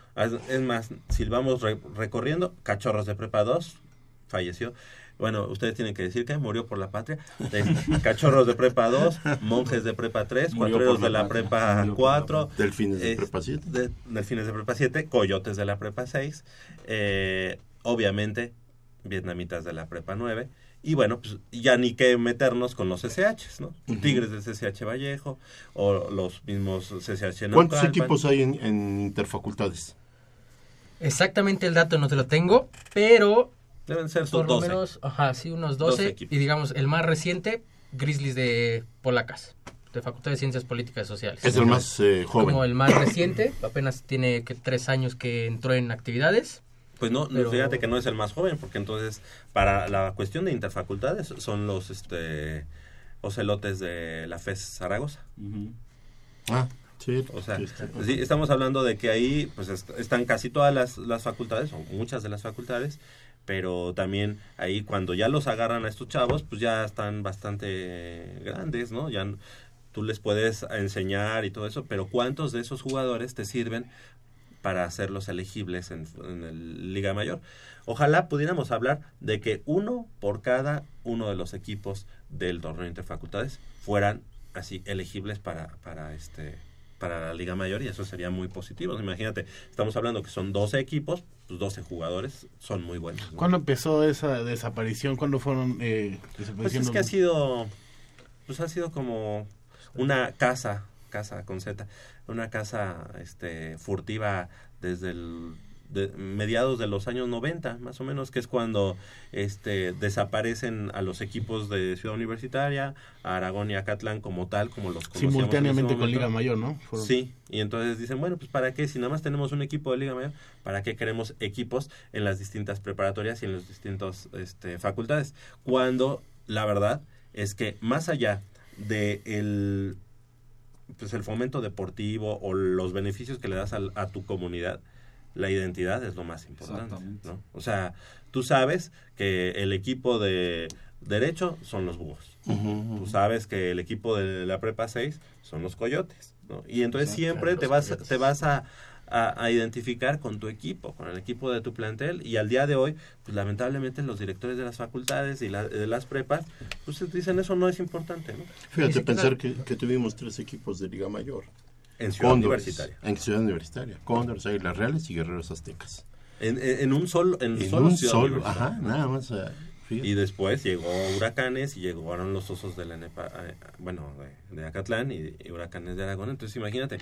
es más, si vamos re- recorriendo, Cachorros de Prepa 2, falleció. Bueno, ustedes tienen que decir que murió por la patria. (laughs) Cachorros de Prepa 2, Monjes de Prepa 3, Murió Cuatreros de la patria. Prepa Murió por la 4, patria. Delfines de es- Prepa 7. de- Delfines de Prepa 7, Coyotes de la Prepa 6, eh, obviamente Vietnamitas de la Prepa 9. Y bueno, pues ya ni que meternos con los CCHs, ¿no? Ujú. Tigres del CCH Vallejo o los mismos CCH ¿Cuántos Naucalpan. equipos hay en, en interfacultades? Exactamente el dato no te lo tengo, pero Deben ser sus por lo 12. menos, ajá, sí, unos 12 12. equipos. y digamos, el más reciente, Grizzlies de Polacas, de Facultad de Ciencias Políticas y Sociales. Es el más eh, joven. Como el más reciente, apenas tiene que tres años que entró en actividades. Pues no, Pero- fíjate que no es el más joven, porque entonces para la cuestión de interfacultades son los este ocelotes de la FES Zaragoza. Ah, sí. O sea, sí, sí. sí, estamos hablando de que ahí pues est- están casi todas las, las facultades, o muchas de las facultades, pero también ahí cuando ya los agarran a estos chavos, pues ya están bastante grandes, ¿no? Ya tú les puedes enseñar y todo eso, pero ¿cuántos de esos jugadores te sirven para hacerlos elegibles en, en el Liga Mayor? Ojalá pudiéramos hablar de que uno por cada uno de los equipos del torneo interfacultades fueran así elegibles para, para este para la Liga Mayor y eso sería muy positivo. Imagínate, estamos hablando que son 12 equipos, pues 12 jugadores son muy buenos. ¿no? ¿Cuándo empezó esa desaparición? ¿Cuándo fueron eh, Pues es que ha sido, pues ha sido como una casa, casa con Z, una casa este furtiva desde el de mediados de los años 90, más o menos, que es cuando este desaparecen a los equipos de Ciudad Universitaria, a Aragón y a Catlán como tal, como los conocíamos Simultáneamente con. Liga Mayor, ¿no? Sí, y entonces dicen, bueno, pues ¿para qué? Si nada más tenemos un equipo de Liga Mayor, ¿para qué queremos equipos en las distintas preparatorias y en las distintas este, facultades? Cuando la verdad es que más allá de el, pues el fomento deportivo o los beneficios que le das al- a, tu comunidad, la identidad es lo más importante. ¿no? O sea, tú sabes que el equipo de derecho son los búhos. Tú sabes que el equipo de la prepa 6 son los coyotes, ¿no? Y entonces Exacto, siempre te vas, coyotes. te vas a, a- a identificar con tu equipo, con el equipo de tu plantel. Y al día de hoy, pues lamentablemente los directores de las facultades y la- de las prepas, pues dicen eso no es importante, ¿no? Fíjate pensar que, que tuvimos tres equipos de Liga Mayor. En Ciudad Cóndores, Universitaria. En Ciudad Universitaria. Cóndores, Águilas Reales y Guerreros Aztecas. En, en- en un solo, en, En solo un Ciudad solo, ajá, nada más. eh, Y después llegó Huracanes y llegaron los osos de la NEPA, eh, bueno, de, de Acatlán y, y Huracanes de Aragón. Entonces, imagínate,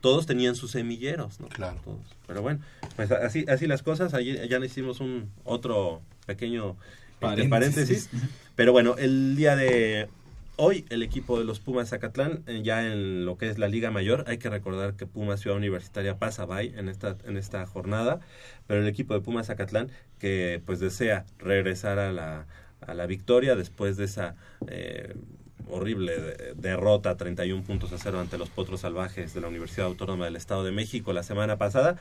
todos tenían sus semilleros, ¿no? Claro. Todos. Pero bueno, pues así, así las cosas. Allí ya le hicimos un otro pequeño este, paréntesis. Pero bueno, el día de hoy, el equipo de los Pumas Zacatlán, eh, ya en lo que es la Liga Mayor, hay que recordar que Pumas Ciudad Universitaria pasa bye en esta, en esta jornada, pero el equipo de Pumas Zacatlán, que pues desea regresar a la, a la victoria después de esa eh, horrible de- derrota 31 puntos a cero ante los Potros Salvajes de la Universidad Autónoma del Estado de México la semana pasada.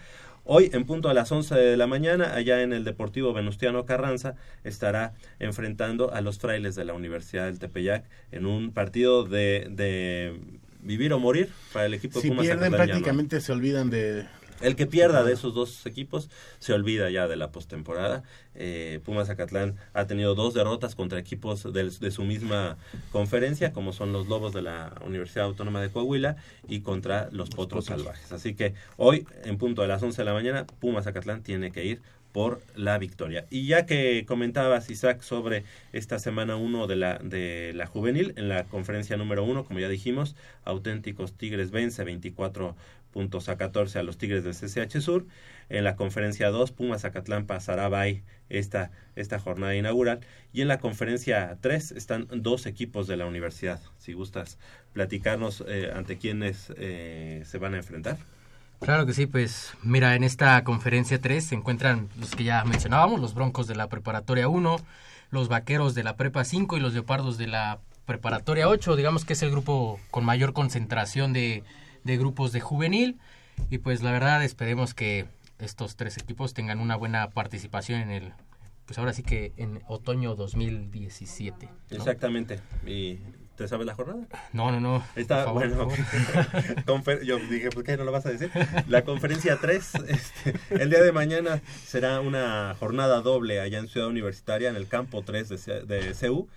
Hoy, en punto a las 11 de la mañana, allá en el Deportivo Venustiano Carranza, estará enfrentando a los frailes de la Universidad del Tepeyac en un partido de, de vivir o morir para el equipo de Si Pumas pierden, Zacatlán Llama. prácticamente se olvidan de... El que pierda de esos dos equipos se olvida ya de la postemporada. Eh, Pumas Zacatlán ha tenido dos derrotas contra equipos del- de, su misma conferencia, como son los Lobos de la Universidad Autónoma de Coahuila y contra los Potros Salvajes. Así que hoy, en punto de las 11 de la mañana, Pumas Zacatlán tiene que ir por la victoria. Y ya que comentabas, Isaac, sobre esta semana 1 de la, de la juvenil, en la conferencia número 1, como ya dijimos, auténticos Tigres vence 24 puntos a 14 a los Tigres del CCH Sur. En la conferencia 2, Pumas Zacatlán pasará bye esta, esta jornada inaugural. Y en la conferencia 3 están dos equipos de la universidad. Si gustas platicarnos eh, ante quiénes eh, se van a enfrentar. Claro que sí, pues mira, en esta conferencia 3 se encuentran los que ya mencionábamos, los Broncos de la Preparatoria 1, los Vaqueros de la Prepa 5 y los Leopardos de la Preparatoria 8, digamos que es el grupo con mayor concentración de, de grupos de juvenil y pues la verdad esperemos que estos tres equipos tengan una buena participación en el, pues ahora sí que en otoño 2017. ¿no? Exactamente. ¿Y te sabes la jornada? No, no, no. Está, favor, bueno, (laughs) confer- yo dije, ¿por qué no lo vas a decir? La conferencia 3, (laughs) este, el día de mañana será una jornada doble allá en Ciudad Universitaria, en el campo 3 de, de CEU.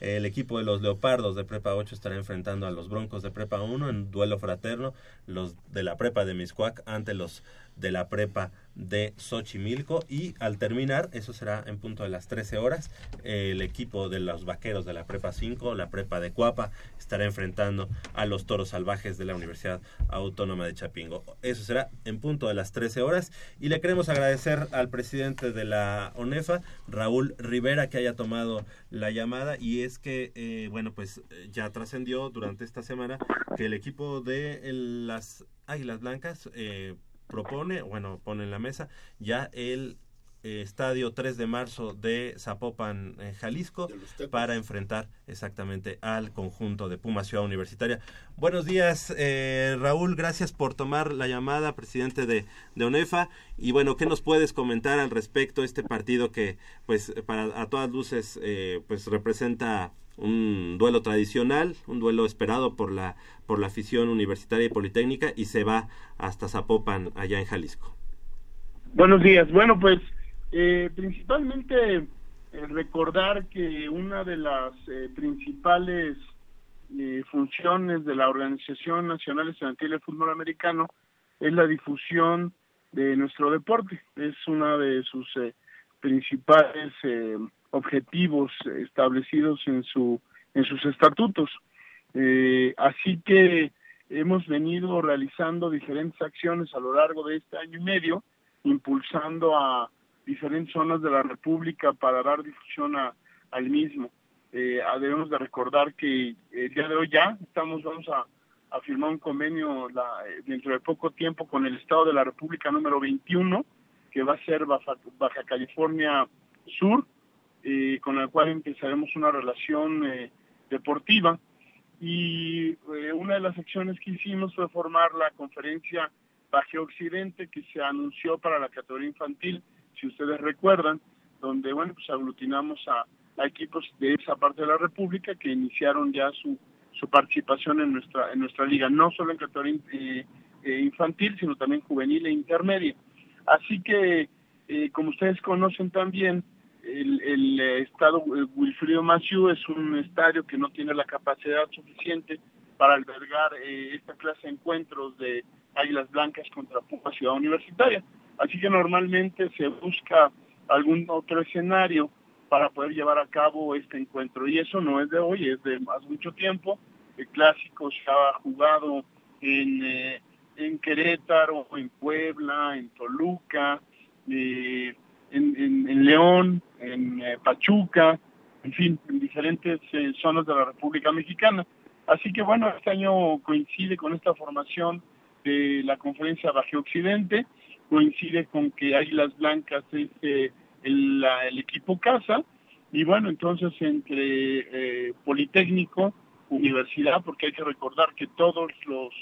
El equipo de los Leopardos de Prepa 8 estará enfrentando a los Broncos de Prepa 1 en duelo fraterno, los de la Prepa de Miscuac ante los de la Prepa de Xochimilco y al terminar, eso será en punto de las 13 horas, el equipo de los Vaqueros de la Prepa 5, la Prepa de Cuapa, estará enfrentando a los Toros Salvajes de la Universidad Autónoma de Chapingo. Eso será en punto de las 13 horas y le queremos agradecer al presidente de la ONEFA, Raúl Rivera, que haya tomado la llamada y es que, eh, bueno, pues eh, ya trascendió durante esta semana que el equipo de el- las Águilas Blancas eh, propone, bueno, pone en la mesa ya el eh, estadio 3 de marzo de Zapopan, eh, Jalisco, para enfrentar exactamente al conjunto de Puma Ciudad Universitaria. Buenos días, eh, Raúl, gracias por tomar la llamada, presidente de, de ONEFA. Y bueno, ¿qué nos puedes comentar al respecto de este partido que, pues, para a todas luces, eh, pues representa un duelo tradicional, un duelo esperado por la por la afición universitaria y politécnica y se va hasta Zapopan allá en Jalisco. Buenos días. Bueno, pues eh, principalmente eh, recordar que una de las eh, principales eh, funciones de la Organización Nacional Estudiantil de Fútbol Americano es la difusión de nuestro deporte. Es una de sus eh, principales objetivos establecidos en su en sus estatutos. Eh, así que hemos venido realizando diferentes acciones a lo largo de este año y medio, impulsando a diferentes zonas de la República para dar difusión a- al mismo. Eh, debemos de recordar que el día de hoy ya estamos, vamos a, a firmar un convenio la- eh, dentro de poco tiempo con el Estado de la República número 21, que va a ser Baja, Baja California Sur, eh, con el cual empezaremos una relación eh, deportiva. Y eh, una de las acciones que hicimos fue formar la conferencia Baje Occidente que se anunció para la categoría infantil, si ustedes recuerdan, donde bueno pues aglutinamos a, equipos de esa parte de la República que iniciaron ya su, su participación en nuestra en nuestra liga, no solo en categoría eh, infantil, sino también juvenil e intermedia. Así que, como ustedes conocen también, el, el eh, estado eh, Wilfrido Maciú es un estadio que no tiene la capacidad suficiente para albergar eh, esta clase de encuentros de Águilas Blancas contra Puma Ciudad Universitaria. Así que normalmente se busca algún otro escenario para poder llevar a cabo este encuentro. Y eso no es de hoy, es de hace mucho tiempo. El clásico se ha jugado en, eh, en Querétaro, en Puebla, en Toluca, eh, en, en- León, en eh, Pachuca, en fin, en diferentes eh, zonas de la República Mexicana. Así que bueno, este año coincide con esta formación de la conferencia Baje Occidente, coincide con que Águilas Blancas es eh, el equipo casa, y bueno, entonces entre eh, Politécnico, Universidad, porque hay que recordar que todos los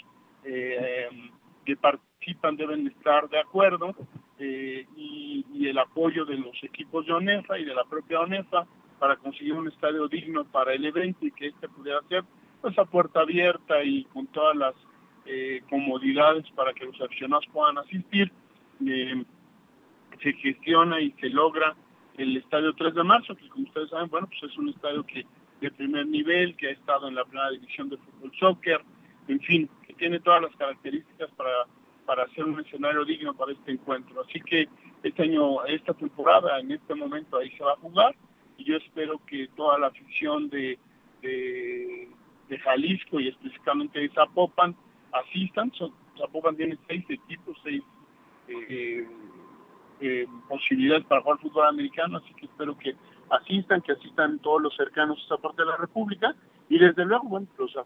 eh, em, que participan deben estar de acuerdo, eh, y, el apoyo de los equipos de ONEFA y de la propia ONEFA para conseguir un estadio digno para el evento y que este pudiera ser pues a puerta abierta y con todas las eh, comodidades para que los aficionados puedan asistir. Eh, se gestiona y se logra el estadio 3 de marzo, que como ustedes saben, bueno, pues es un estadio que de primer nivel, que ha estado en la primera división de fútbol soccer, en fin, que tiene todas las características para, para hacer un escenario digno para este encuentro. Así que este año, esta temporada, en este momento ahí se va a jugar y yo espero que toda la afición de, de, Jalisco y específicamente de Zapopan asistan. Zapopan tiene seis equipos, seis eh, eh, posibilidades para jugar fútbol americano, así que espero que asistan, que asistan todos los cercanos a esta parte de la República y desde luego, bueno, los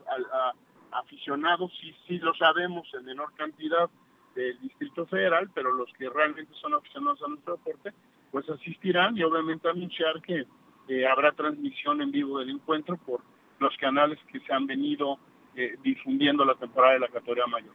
aficionados sí, sí lo sabemos en menor cantidad del Distrito Federal, pero los que realmente son aficionados a nuestro deporte, pues asistirán y obviamente anunciar que eh, habrá transmisión en vivo del encuentro por los canales que se han venido eh, difundiendo la temporada de la categoría mayor.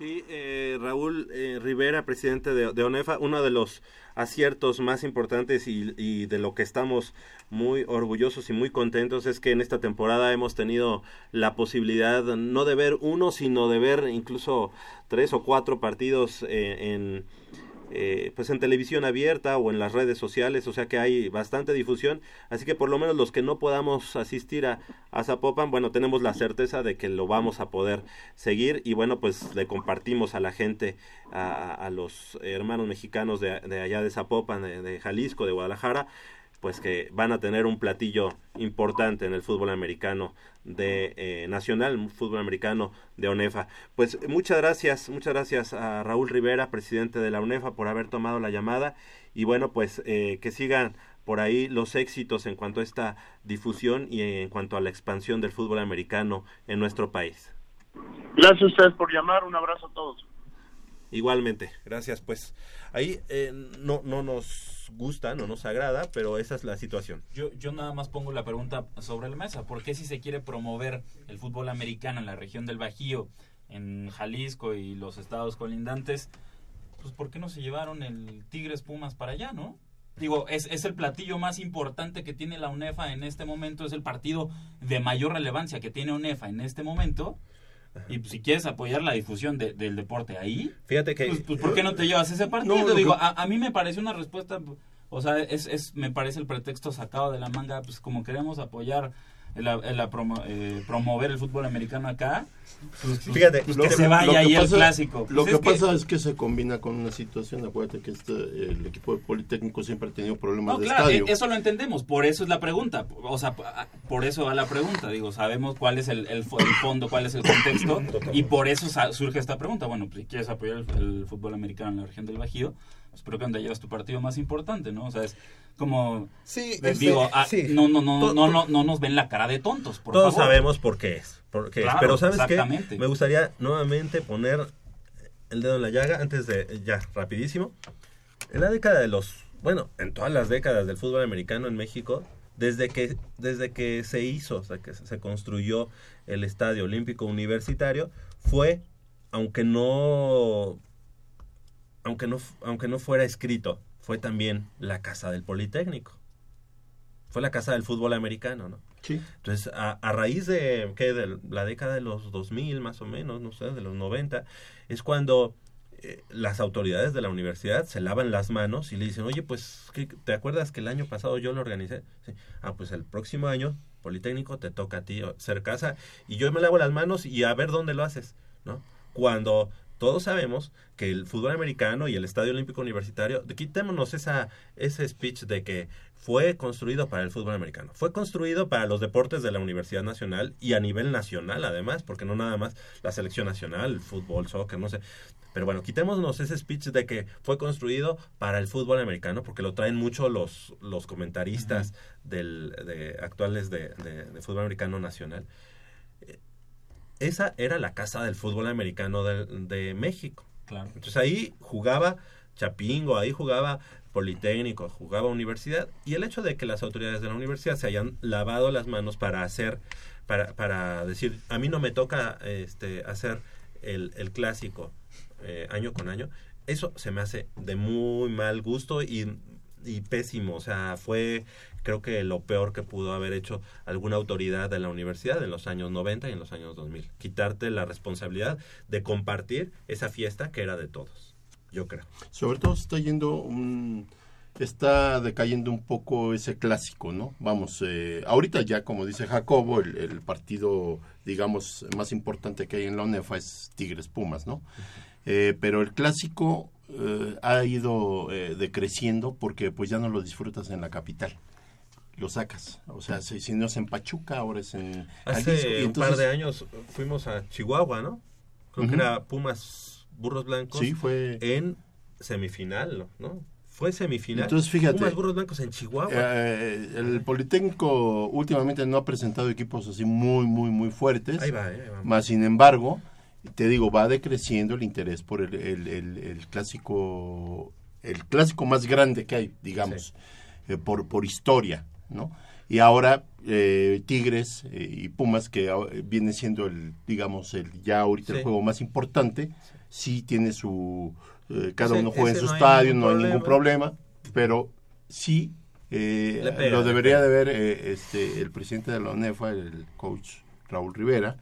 Sí, eh, Raúl eh, Rivera, presidente de, ONEFA, uno de los aciertos más importantes y, y, de lo que estamos muy orgullosos y muy contentos es que en esta temporada hemos tenido la posibilidad no de ver uno, sino de ver incluso tres o cuatro partidos eh, en eh, pues en televisión abierta o en las redes sociales, o sea que hay bastante difusión, así que por lo menos los que no podamos asistir a, a Zapopan, bueno, tenemos la certeza de que lo vamos a poder seguir. Y bueno, pues le compartimos a la gente, a, a los hermanos mexicanos de, de, allá de Zapopan, de, de Jalisco, de Guadalajara, pues que van a tener un platillo importante en el fútbol americano de eh, nacional, fútbol americano de ONEFA. Pues muchas gracias, muchas gracias a Raúl Rivera, presidente de la ONEFA, por haber tomado la llamada y bueno, pues eh, que sigan por ahí los éxitos en cuanto a esta difusión y en cuanto a la expansión del fútbol americano en nuestro país. Gracias a ustedes por llamar, un abrazo a todos. Igualmente, gracias. Pues ahí eh, no, no nos gusta, no nos agrada, pero esa es la situación. Yo, yo nada más pongo la pregunta sobre la mesa. ¿Por qué si se quiere promover el fútbol americano en la región del Bajío, en Jalisco y los estados colindantes, pues ¿por qué no se llevaron el Tigres Pumas para allá, no? Digo, es, es el platillo más importante que tiene la UNEFA en este momento, es el partido de mayor relevancia que tiene UNEFA en este momento. Y pues, si quieres apoyar la difusión de, del deporte ahí, fíjate que pues, pues, ¿por qué no te llevas ese partido? No, Digo, a, a, mí me parece una respuesta, o sea, es, es me parece el pretexto sacado de la manga, pues como queremos apoyar el, el, el promo, eh, promover el fútbol americano acá, pues, fíjate, pues, que, que, se vaya ahí el clásico. Lo que, es pasa que, es que se combina con una situación, acuérdate que este, el equipo de Politécnico siempre ha tenido problemas no, de claro, estadio. Eso lo entendemos, por eso es la pregunta, o sea, por eso va la pregunta, digo, sabemos cuál es el, el, el fondo, cuál es el contexto, y por eso surge esta pregunta, bueno, pues si quieres apoyar el, el fútbol americano en la región del Bajío, espero que donde llevas tu partido más importante, ¿no? O sea, es como sí, digo, este, ah, sí. no, no, no, no, no, no nos ven la cara de tontos, por Todos favor. sabemos por qué es, por qué Claro, es. pero sabes exactamente. qué, me gustaría nuevamente poner el dedo en la llaga antes de ya rapidísimo. En la década de los, bueno, en todas las décadas del fútbol americano en México, desde que desde que se hizo, o sea, que se construyó el Estadio Olímpico Universitario, fue aunque no aunque no, aunque no fuera escrito, fue también la casa del Politécnico. Fue la casa del fútbol americano, ¿no? Sí. Entonces, a, a raíz de, ¿qué? de la década de los 2000, más o menos, no sé, de los 90, es cuando eh, las autoridades de la universidad se lavan las manos y le dicen, oye, pues, ¿qué, ¿te acuerdas que el año pasado yo lo organicé? Sí. Ah, pues el próximo año, Politécnico, te toca a ti ser casa y yo me lavo las manos y a ver dónde lo haces, ¿no? Cuando todos sabemos que el fútbol americano y el Estadio Olímpico Universitario, quitémonos esa, ese speech de que fue construido para el fútbol americano. Fue construido para los deportes de la Universidad Nacional y a nivel nacional además, porque no nada más la selección nacional, el fútbol, soccer, no sé. Pero bueno, quitémonos ese speech de que fue construido para el fútbol americano, porque lo traen mucho los, los comentaristas uh -huh. del, de, actuales de, de, de fútbol americano nacional esa era la casa del fútbol americano de, de, México. Claro. Entonces ahí jugaba Chapingo, ahí jugaba Politécnico, jugaba Universidad, y el hecho de que las autoridades de la universidad se hayan lavado las manos para hacer, para, para decir, a mí no me toca este, hacer el, el clásico eh, año con año, eso se me hace de muy mal gusto y, y pésimo, o sea, fue creo que lo peor que pudo haber hecho alguna autoridad de la universidad en los años 90 y en los años 2000. Quitarte la responsabilidad de compartir esa fiesta que era de todos, yo creo. Sobre todo está yendo un... Está decayendo un poco ese clásico, ¿no? Vamos, eh, ahorita ya, como dice Jacobo, el, el, partido, digamos, más importante que hay en la UNEFA es Tigres Pumas, ¿no? Eh, pero el clásico eh, ha ido decreciendo porque pues ya no lo disfrutas en la capital lo sacas. O sea, si, si, no es en Pachuca, ahora es en Hace Jalisco, un entonces, par de años fuimos a Chihuahua, ¿no? Creo uh -huh. que era Pumas Burros Blancos. Sí, fue en semifinal, ¿no? Fue semifinal. Entonces, fíjate. Pumas Burros Blancos en Chihuahua. Eh, el Politécnico últimamente no ha presentado equipos así muy, muy, muy fuertes. Ahí va, eh, ahí va. Más sin embargo, te digo, va decreciendo el interés por el, el- el- el clásico, el clásico más grande que hay, digamos, eh, por, por historia, ¿no? Y ahora eh, Tigres eh, y Pumas, que viene siendo el, digamos, el ya ahorita el juego más importante, sí tiene su, eh, cada Ese- uno juega en su no estadio, no hay ningún problema, pero sí eh, pega, lo debería de ver eh, este, el presidente de la ONEFA, el coach Raúl Rivera,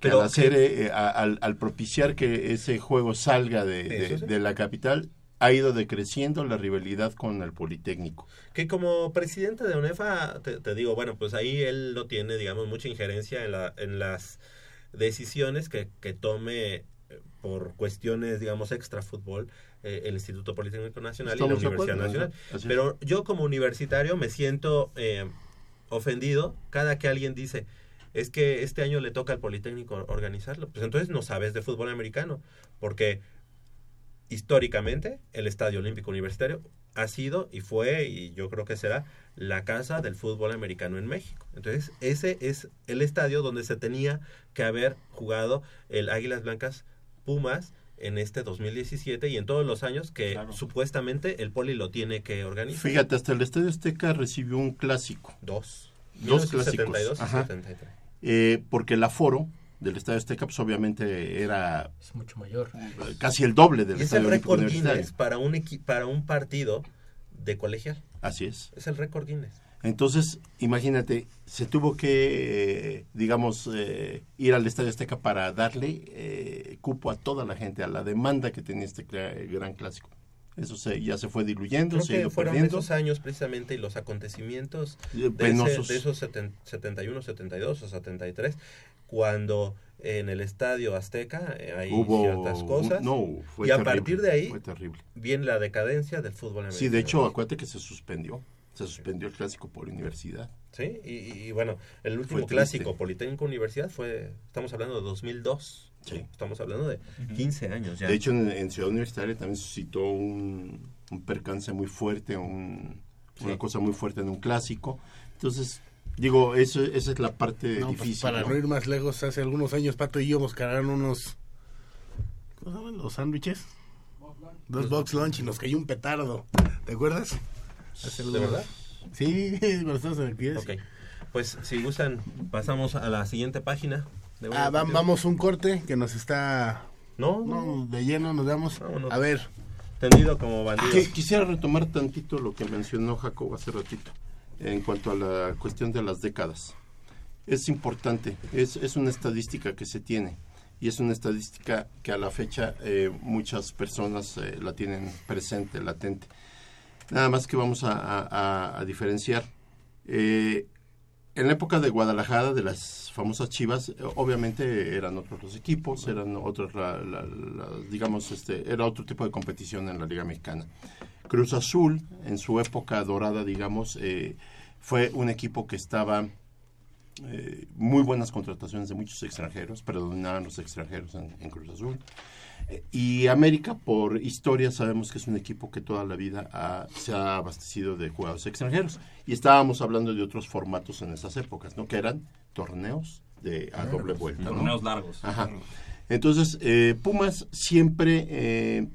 Pero al, hacer, eh, al, al propiciar que ese juego salga de, de- Eso sí. de la capital, ha ido decreciendo la rivalidad con el Politécnico. Que como presidente de UNEFA, te, te digo, bueno, pues ahí él no tiene, digamos, mucha injerencia en, la, en las decisiones que, que tome eh, por cuestiones, digamos, extra fútbol eh, el Instituto Politécnico Nacional y la Universidad acuerdo, Nacional. Pero yo como universitario me siento eh, ofendido cada que alguien dice, es que este año le toca al Politécnico organizarlo. Pues entonces no sabes de fútbol americano, porque históricamente el Estadio Olímpico Universitario ha sido y fue y yo creo que será la casa del fútbol americano en México. Entonces ese es el estadio donde se tenía que haber jugado el Águilas Blancas Pumas en este 2017 y en todos los años que supuestamente el Poli lo tiene que organizar. Fíjate, hasta el Estadio Azteca recibió un clásico. Dos. Dos 1972 clásicos. y Ajá. 73. Eh, porque el aforo del Estadio Azteca, pues obviamente era Es mucho mayor. casi el doble del Y es el Estadio récord. Guinness para un, para un partido de colegial. Así es. Es el récord Guinness. Entonces, imagínate, se tuvo que, eh, digamos, eh, ir al Estadio Azteca para darle eh, cupo a toda la gente, a la demanda que tenía este gran clásico. Eso se, ya se fue diluyendo, Creo se ha que fueron perdiendo. esos años precisamente y los acontecimientos Eh, de, ese- de esos seten- 71, 72 o 73, cuando en el estadio Azteca eh, hay Hubo ciertas cosas. no, fue y a terrible, partir de ahí fue terrible. viene la decadencia del fútbol americano. Sí, de hecho, acuérdate que se suspendió. Se suspendió el clásico por universidad. Sí, y, y bueno, el último clásico Politécnico Universidad fue, estamos hablando de 2002. Sí. Estamos hablando de 15 años ya. De hecho, en, en Ciudad Universitaria también suscitó un, un percance muy fuerte, un- una Sí. cosa muy fuerte en un clásico. Entonces, digo, eso, esa es la parte No, pues, difícil. para ¿no? no ir más lejos, hace algunos años Pato y yo nos cargaron unos. ¿Cómo se llaman? ¿Los sándwiches? Dos box lunch y nos cayó un petardo. ¿Te acuerdas? Hace ¿De verdad? Sí, (laughs) cuando estábamos en el pie. Ok. Pues si gustan, pasamos a la siguiente página. de Ah, va- vamos un corte que nos está. No, no, de lleno nos damos. Vámonos. A ver. Tendido como bandido. Quisiera retomar tantito lo que mencionó Jacob hace ratito en cuanto a la cuestión de las décadas. Es importante, es, es una estadística que se tiene y es una estadística que a la fecha eh, muchas personas eh, la tienen presente, latente. Nada más que vamos a, diferenciar. Eh, en la época de Guadalajara, de las famosas Chivas, obviamente eran otros los equipos, eran otros, la- la- digamos, este, era otro tipo de competición en la Liga Mexicana. Cruz Azul, en su época dorada, digamos, eh, fue un equipo que estaba eh, muy buenas contrataciones de muchos extranjeros, predominaban los extranjeros en, en Cruz Azul. Eh, y América, por historia, sabemos que es un equipo que toda la vida ha- se ha abastecido de jugadores extranjeros. Y estábamos hablando de otros formatos en esas épocas, ¿no? Que eran torneos de a doble vuelta. ¿no? Torneos largos. Ajá. Entonces, eh, Pumas siempre, eh,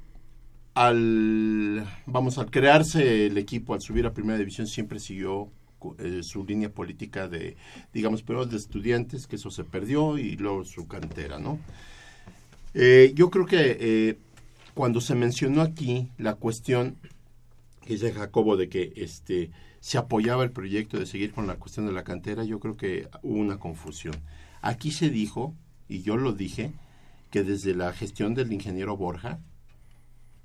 al, vamos, al crearse el equipo, al subir a primera división, siempre siguió eh, su línea política de, digamos, primero de estudiantes, que eso se perdió, y luego su cantera, ¿no? Eh, yo creo que eh, cuando se mencionó aquí la cuestión que dice Jacobo de que este se apoyaba el proyecto de seguir con la cuestión de la cantera, yo creo que hubo una confusión. Aquí se dijo, y yo lo dije, que desde la gestión del ingeniero Borja,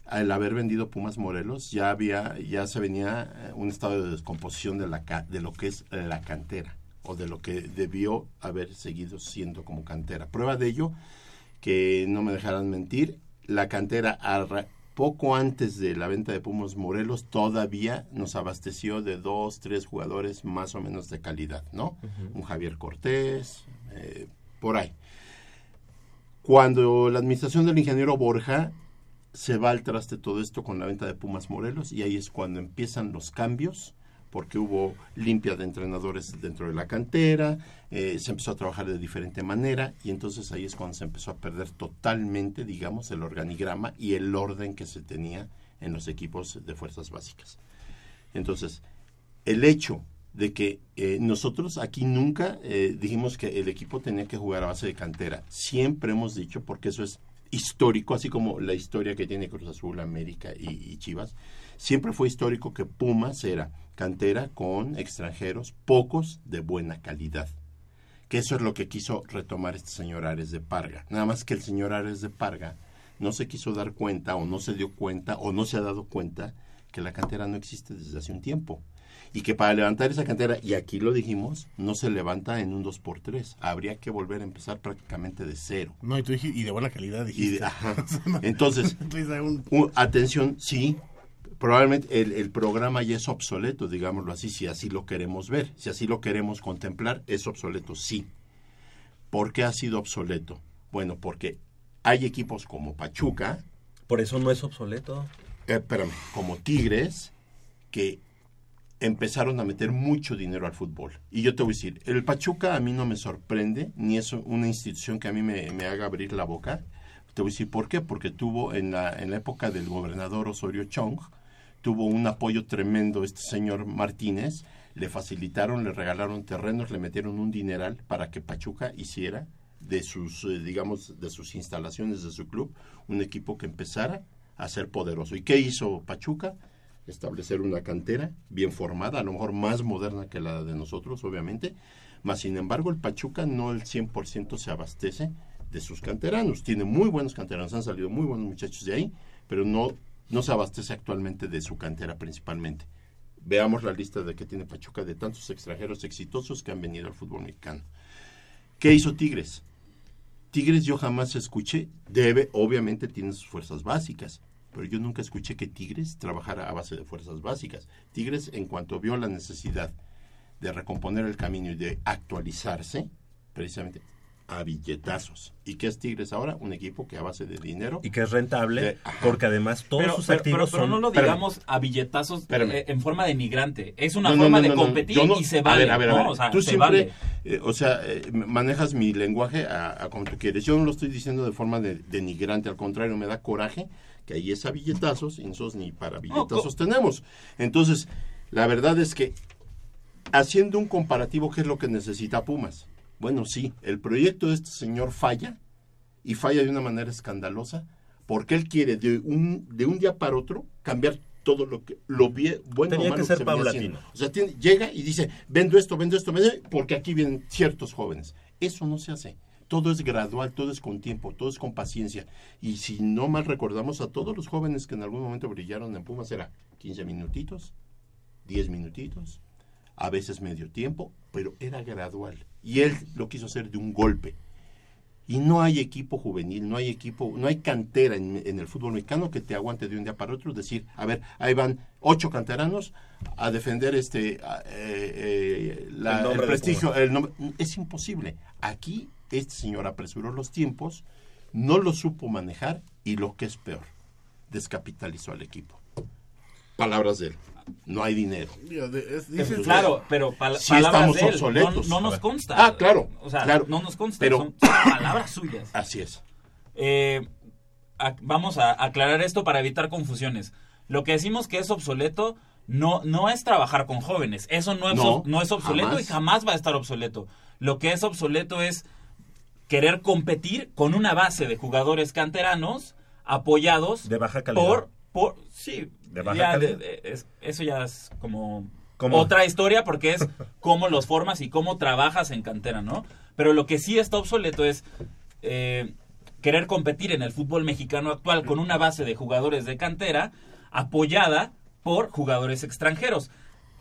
al haber vendido Pumas Morelos, ya había, ya se venía eh, un estado de descomposición de la de lo que es la cantera, o de lo que debió haber seguido siendo como cantera. Prueba de ello, que no me dejarán mentir, la cantera arra- poco antes de la venta de Pumas Morelos todavía nos abasteció de dos, tres jugadores más o menos de calidad, ¿no? Un Javier Cortés, eh, por ahí. Cuando la administración del ingeniero Borja se va al traste todo esto con la venta de Pumas Morelos y ahí es cuando empiezan los cambios porque hubo limpia de entrenadores dentro de la cantera, eh, se empezó a trabajar de diferente manera y entonces ahí es cuando se empezó a perder totalmente, digamos, el organigrama y el orden que se tenía en los equipos de fuerzas básicas. Entonces, el hecho de que eh, nosotros aquí nunca eh, dijimos que el equipo tenía que jugar a base de cantera. Siempre hemos dicho, porque eso es histórico, así como la historia que tiene Cruz Azul, América y, Chivas, siempre fue histórico que Pumas era cantera con extranjeros, pocos de buena calidad. Que eso es lo que quiso retomar este señor Ares de Parga. Nada más que el señor Ares de Parga no se quiso dar cuenta o no se dio cuenta o no se ha dado cuenta que la cantera no existe desde hace un tiempo. Y que para levantar esa cantera, y aquí lo dijimos, no se levanta en un 2x3. Habría que volver a empezar prácticamente de cero. No, y, tú dijiste, y de buena calidad Y dijiste. de- ajá. (laughs) Entonces, (laughs) un- atención, sí, probablemente el, el programa ya es obsoleto, digámoslo así, si así lo queremos ver, si así lo queremos contemplar, es obsoleto, sí. ¿Por qué ha sido obsoleto? Bueno, porque hay equipos como Pachuca. Por eso no es obsoleto. Eh, espérame, como Tigres, que empezaron a meter mucho dinero al fútbol. Y yo te voy a decir, el Pachuca a mí no me sorprende, ni es una institución que a mí me, me haga abrir la boca. Te voy a decir por qué, porque tuvo en la, en la época del gobernador Osorio Chong, tuvo un apoyo tremendo este señor Martínez, le facilitaron, le regalaron terrenos, le metieron un dineral para que Pachuca hiciera de sus, eh, digamos, de sus instalaciones, de su club, un equipo que empezara a ser poderoso. ¿Y qué hizo Pachuca? Establecer una cantera bien formada, a lo mejor más moderna que la de nosotros, obviamente, mas sin embargo el Pachuca no el 100% se abastece de sus canteranos. Tiene muy buenos canteranos, han salido muy buenos muchachos de ahí, pero no, no se abastece actualmente de su cantera principalmente. Veamos la lista de que tiene Pachuca de tantos extranjeros exitosos que han venido al fútbol mexicano. ¿Qué hizo Tigres? Tigres yo jamás escuché, debe, obviamente tiene sus fuerzas básicas, pero yo nunca escuché que Tigres trabajara a base de fuerzas básicas. Tigres, en cuanto vio la necesidad de recomponer el camino y de actualizarse, precisamente a billetazos. ¿Y qué es Tigres ahora? Un equipo que a base de dinero... Y que es rentable, de- ajá. porque además todos pero, sus pero- activos pero- pero son... no lo Espérame. digamos a billetazos Espérame. eh, en forma denigrante. Es una No, forma no, de no, competir y se a vale. ver, a ver, a ver. O sea, tú se siempre, vale. eh, o sea, eh, manejas mi lenguaje a, a como tú quieres. Yo no lo estoy diciendo de forma de- denigrante, al contrario, me da coraje que ahí es a billetazos y nosotros ni para billetazos tenemos. Entonces, la verdad es que haciendo un comparativo, ¿qué es lo que necesita Pumas? Bueno, sí, el proyecto de este señor falla y falla de una manera escandalosa porque él quiere de un, de un día para otro cambiar todo lo que lo bien, bueno o Tenía malo que ser se paulatino. haciendo. O sea, tiene- llega y dice, vendo esto, vendo esto, vendo esto", porque aquí vienen ciertos jóvenes. Eso no se hace. Todo es gradual, todo es con tiempo, todo es con paciencia. Y si no mal recordamos a todos los jóvenes que en algún momento brillaron en Pumas, era 15 minutitos, 10 minutitos, a veces medio tiempo, pero era gradual. Y él lo quiso hacer de un golpe. Y no hay equipo juvenil, no hay equipo, no hay cantera en, en el fútbol mexicano que te aguante de un día para otro. Decir, a ver, ahí van ocho canteranos a defender este eh, eh, la- El prestigio. Pumas. el nombre- es imposible. Aquí este señor apresuró los tiempos, no lo supo manejar y lo que es peor, descapitalizó al equipo. Palabras de él. No hay dinero. Pues claro, pero pal- Sí palabras estamos de él, obsoletos. No, nos consta. Ah, claro, O sea, claro. no nos consta. Pero- son (coughs) palabras suyas. Así es. Eh, a- vamos a aclarar esto para evitar confusiones. Lo que decimos que es obsoleto no, no es trabajar con jóvenes. Eso no es, No, es obsoleto jamás. y jamás va a estar obsoleto. Lo que es obsoleto es querer competir con una base de jugadores canteranos apoyados De baja calidad. por, por sí, De baja ya calidad. de- de- es- eso ya es como ¿Cómo? otra historia porque es (laughs) cómo los formas y cómo trabajas en cantera, ¿no? Pero lo que sí está obsoleto es eh, querer competir en el fútbol mexicano actual con una base de jugadores de cantera apoyada por jugadores extranjeros.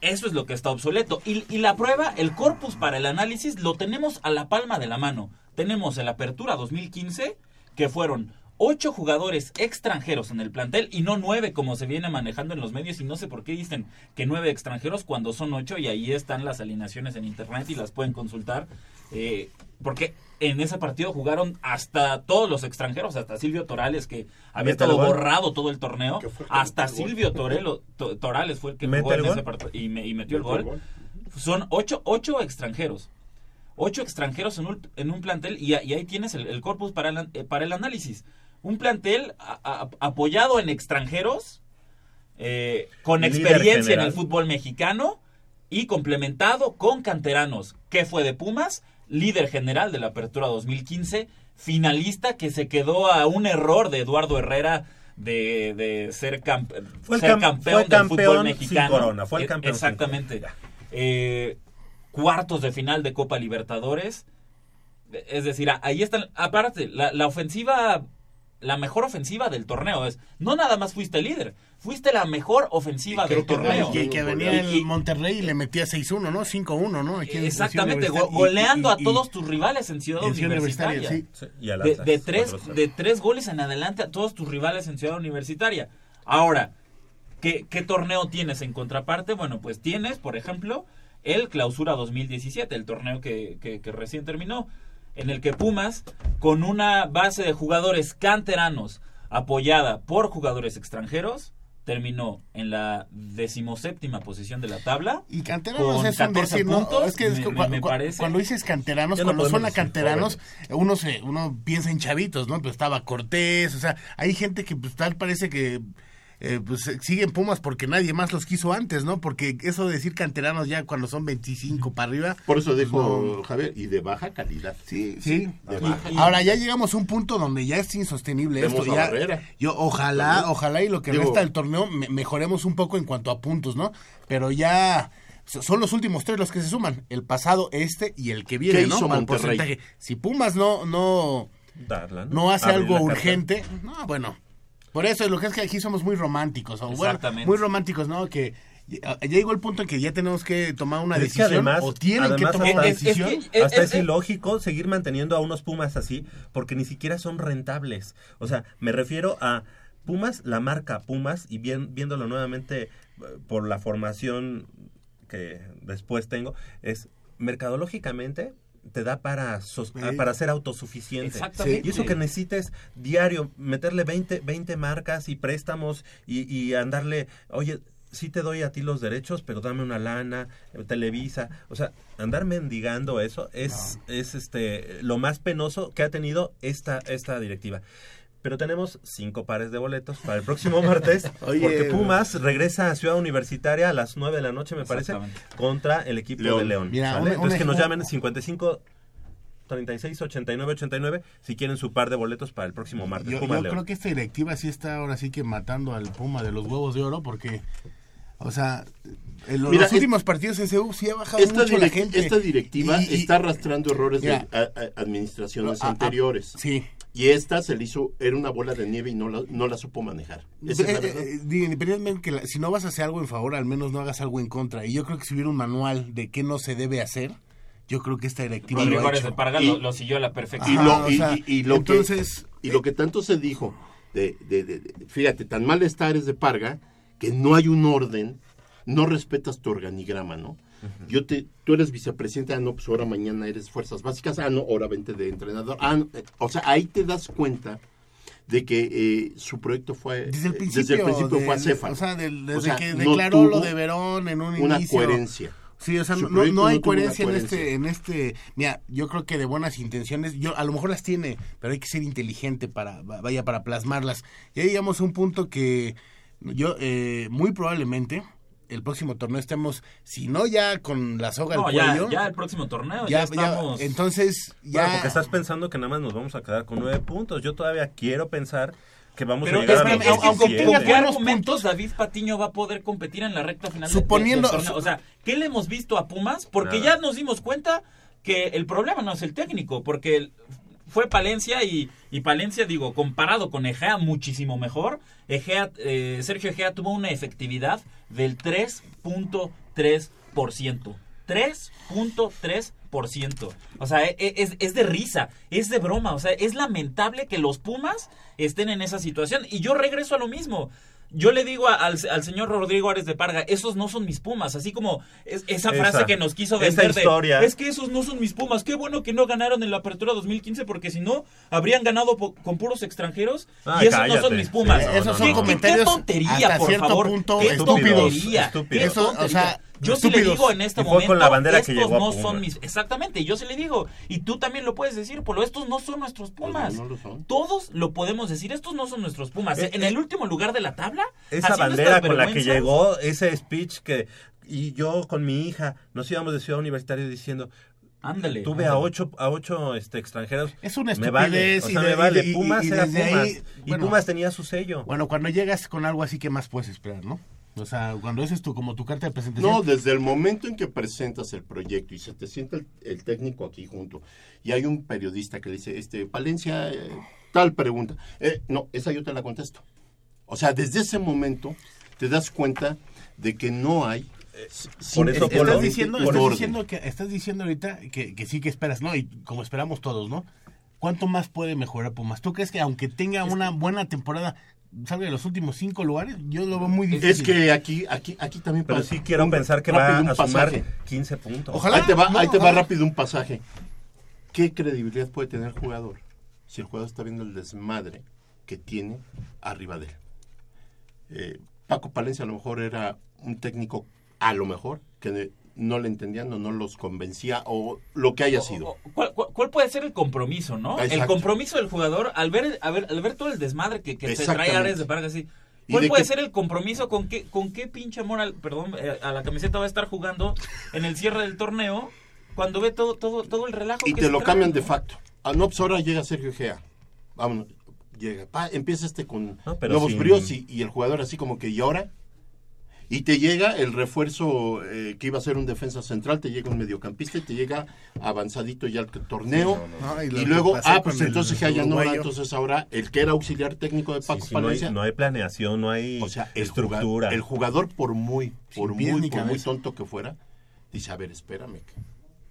Eso es lo que está obsoleto. Y, y la prueba, el corpus para el análisis, lo tenemos a la palma de la mano. Tenemos el Apertura 2015, que fueron ocho jugadores extranjeros en el plantel y no nueve como se viene manejando en los medios y no sé por qué dicen que nueve extranjeros cuando son ocho y ahí están las alineaciones en internet y las pueden consultar eh, porque en ese partido jugaron hasta todos los extranjeros, hasta Silvio Torales, que había ¿Mete el estado borrado todo el torneo, hasta Silvio Torelo, To- Torales fue el que ¿Mete jugó en ese partido y, me- y metió el ¿Metió el gol. gol? Son ocho, ocho extranjeros. Ocho extranjeros en un, en un plantel y, ahí tienes el, el corpus para el, eh, para el análisis. Un plantel a- a- apoyado en extranjeros, eh, con experiencia en el fútbol mexicano y complementado con canteranos. ¿Qué fue de Pumas? Líder general de la Apertura 2015, finalista que se quedó a un error de Eduardo Herrera de, de ser, camp- Fue ser cam- campeón fue del campeón fútbol sin mexicano. corona, fue el Eh, campeón sin Exactamente. Eh, cuartos de final de Copa Libertadores. Es decir, ahí están. Aparte, la, la ofensiva, la mejor ofensiva del torneo es. No nada más fuiste líder, fuiste la mejor ofensiva del torneo. Y que venía Y- el Monterrey y le metía 6-1, ¿no? 5-1, ¿no? Exactamente, go- goleando Y- a y- todos tus rivales en Ciudad en Ciudad Universitaria. Universitaria, sí. Sí, y al de, tres, 4-0. de tres goles en adelante a todos tus rivales en Ciudad Universitaria. Ahora, ¿qué, qué torneo tienes en contraparte? Bueno, pues tienes, por ejemplo, el Clausura 2017, el torneo que, que- que recién terminó, en el que Pumas, con una base de jugadores canteranos apoyada por jugadores extranjeros, terminó en la decimoséptima posición de la tabla. Y canteranos es un 14 decir, ¿no? puntos, Es que, es me- parece. cuando dices canteranos, no cuando suena canteranos, uno se uno piensa en chavitos, ¿no? Pues estaba Cortés, o sea, hay gente que pues tal parece que eh, pues eh, siguen Pumas porque nadie más los quiso antes, ¿no? Porque eso de decir canteranos ya cuando son 25 para arriba. Por eso dijo no. Javier, y de baja calidad. Sí, sí. De Y- baja Ahora ya llegamos a un punto donde ya es insostenible esto. la Ya, yo ojalá, También. ojalá y lo que Digo- resta del torneo me- mejoremos un poco en cuanto a puntos, ¿no? Pero ya so- son los últimos tres los que se suman, el pasado, este y el que viene, ¿Qué ¿no? hizo Al Monterrey? porcentaje. Si Pumas no no Darla, no hace algo urgente, no, bueno. Por eso es lo que es que aquí somos muy románticos, o bueno, muy románticos, ¿no? Que ya ya llegó el punto en que ya tenemos que tomar una que decisión además, o tienen que tomar una es- es decisión. que- hasta es- es, ilógico seguir manteniendo a unos Pumas así porque ni siquiera son rentables. O sea, me refiero a Pumas, la marca Pumas, y bien, viéndolo nuevamente eh, por la formación que después tengo, es mercadológicamente te da para, sos- Sí. para ser autosuficiente. Exactamente. Y eso que necesites diario, meterle 20, 20 marcas y préstamos y, y andarle, oye, sí te doy a ti los derechos, pero dame una lana, eh, Televisa, o sea, andar mendigando eso es, es este lo más penoso que ha tenido esta, esta directiva. Pero tenemos cinco pares de boletos para el próximo martes, (laughs) Oye, porque Pumas regresa a Ciudad Universitaria a las 9 de la noche, me parece, contra el equipo León. de León. Mira, ¿sale? un- Entonces un- que nos llamen 55 36 89 89 si quieren su par de boletos para el próximo martes. Yo, Pumas yo León. creo que esta directiva sí está ahora sí que matando al Puma de los huevos de oro porque, o sea, en lo- Mira, los es- últimos partidos en CEU sí ha bajado Esta, mucho la gente. esta directiva Y- y- está arrastrando errores Mira. de a- a- administraciones A- a- anteriores. sí. Y esta se le hizo, era una bola de nieve y no la, no la supo manejar. Esa es la Eh, verdad. eh, digo, independientemente que la- si no vas a hacer algo en favor, al menos no hagas algo en contra. Y yo creo que si hubiera un manual de qué no se debe hacer, yo creo que esta directiva lo ha hecho. Parga Y- lo, lo siguió a la perfección. y lo, o y, sea, y- y lo entonces, que, y lo que tanto se dijo, de, de- de- de- fíjate, tan mal está Ares de Parga, que no hay un orden, no respetas tu organigrama, ¿no? Yo te, tú eres vicepresidente, ah, no, pues ahora mañana eres fuerzas básicas, ah, no, ahora vente de entrenador, ah, no, eh, o sea, ahí te das cuenta de que eh, su proyecto fue, Desde el eh, principio, desde el principio fue acéfalo. o sea, del- desde O sea, que no declaró lo de Verón en un una inicio. coherencia. Sí, o sea, no, no hay no coherencia en este, en este, mira, yo creo que de buenas intenciones, yo a lo mejor las tiene, pero hay que ser inteligente para, va- vaya, para plasmarlas. Ya llegamos a un punto que yo, eh, muy probablemente, el próximo torneo estemos, si no ya con la soga No, al ya, cuello, ya el próximo torneo, ya, ya, ya, estamos. entonces, ya, Bueno, porque estás pensando que nada más nos vamos a quedar con nueve puntos. Yo todavía quiero pensar que vamos Pero a es llegar que, a es los que aunque con, 17. con qué argumentos David Patiño va a poder competir en la recta final Suponiendo- del torneo? O sea, ¿qué le hemos visto a Pumas? Porque Nada. ya nos dimos cuenta que el problema no es el técnico, porque el- fue Palencia y, y Palencia, digo, comparado con Egea, muchísimo mejor. Egea, eh, Sergio Egea tuvo una efectividad del 3.3%. 3.3%. O sea, e- e- es, es de risa, es de broma. O sea, es lamentable que los Pumas estén en esa situación. Y yo regreso a lo mismo. Yo le digo a- al, al señor Rodrigo Ares de Parga, esos no son mis Pumas, así como es- esa Esa- frase que nos quiso esa vender de, historia. es que esos no son mis Pumas, qué bueno que no ganaron en la apertura 2015 porque si no habrían ganado po- con puros extranjeros Ay, y esos cállate. no son mis Pumas. Sí, esos no, son no, ¿Qué, no. qué- comentarios qué tontería, hasta por cierto favor. punto qué estúpidos. tontería, Estúpidos. qué Eso, o tontería. sea, yo sí le digo en este Y fue momento, con la bandera que estos llegó no son mis, exactamente, yo sí le digo, y tú también lo puedes decir, Polo, estos no son nuestros Pumas. no lo son. Todos lo podemos decir, estos no son nuestros Pumas. Eh, en el último lugar de la tabla, esa bandera con la que llegó, ese speech que y yo con mi hija nos íbamos de Ciudad Universitaria diciendo Ándale. tuve a ocho a ocho este extranjeros Es una me vale, estupidez o y sea, de- me vale y- y- Pumas y era desde Pumas ahí, y bueno. Pumas tenía su sello Bueno, cuando llegas con algo así, ¿qué más puedes esperar, no? O sea, cuando ese es tu, como tu carta de presentación. No, desde el momento en que presentas el proyecto y se te sienta el, el técnico aquí junto y hay un periodista que le dice, este, Palencia, eh, tal pregunta. Eh, no, esa yo te la contesto. O sea, desde ese momento te das cuenta de que no hay... s- por eso, estás diciendo, por estás diciendo que estás diciendo ahorita que, que sí que esperas, ¿no? Y como esperamos todos, ¿no? ¿Cuánto más puede mejorar Pumas? ¿Tú crees que aunque tenga una buena temporada, salga de los últimos cinco lugares? Yo lo veo muy difícil. Es que aquí, aquí, aquí también pero pasa- sí quiero un- pensar que rápido va un a sumar pasaje. 15 puntos Ojalá. ahí te va, no, ahí te va rápido un pasaje. ¿Qué credibilidad puede tener el jugador si el jugador está viendo el desmadre que tiene arriba de él? Eh, Paco Palencia a lo mejor era un técnico, a lo mejor, que no le entendían o no los convencía o lo que haya sido. ¿Cuál, puede ser el compromiso, no? El compromiso del jugador al ver, a ver, al ver todo el desmadre que, que se trae. Ares de Parga así. ¿Cuál de puede que- ser el compromiso con qué, con qué pinche amor al, perdón, eh, a la camiseta va a estar jugando en el cierre del torneo cuando ve todo, todo, todo el relajo Y que te lo trae, cambian ¿no? de facto. Ah, no, pues ahora llega Sergio Gea. Vámonos. Llega. Pa, empieza este con No, nuevos bríos y, y el jugador así como que llora. Y te llega el refuerzo eh, que iba a ser un defensa central, te llega un mediocampista y te llega avanzadito ya al torneo. No, y luego, ah, pues el entonces ya ya no era, uruguayo. entonces ahora el que era auxiliar técnico de Paco Sí, sí, no, hay, Palencia. no hay planeación no hay o sea, el estructura jugador, el jugador por muy, por muy, por muy tonto que fuera, dice, a ver, espérame,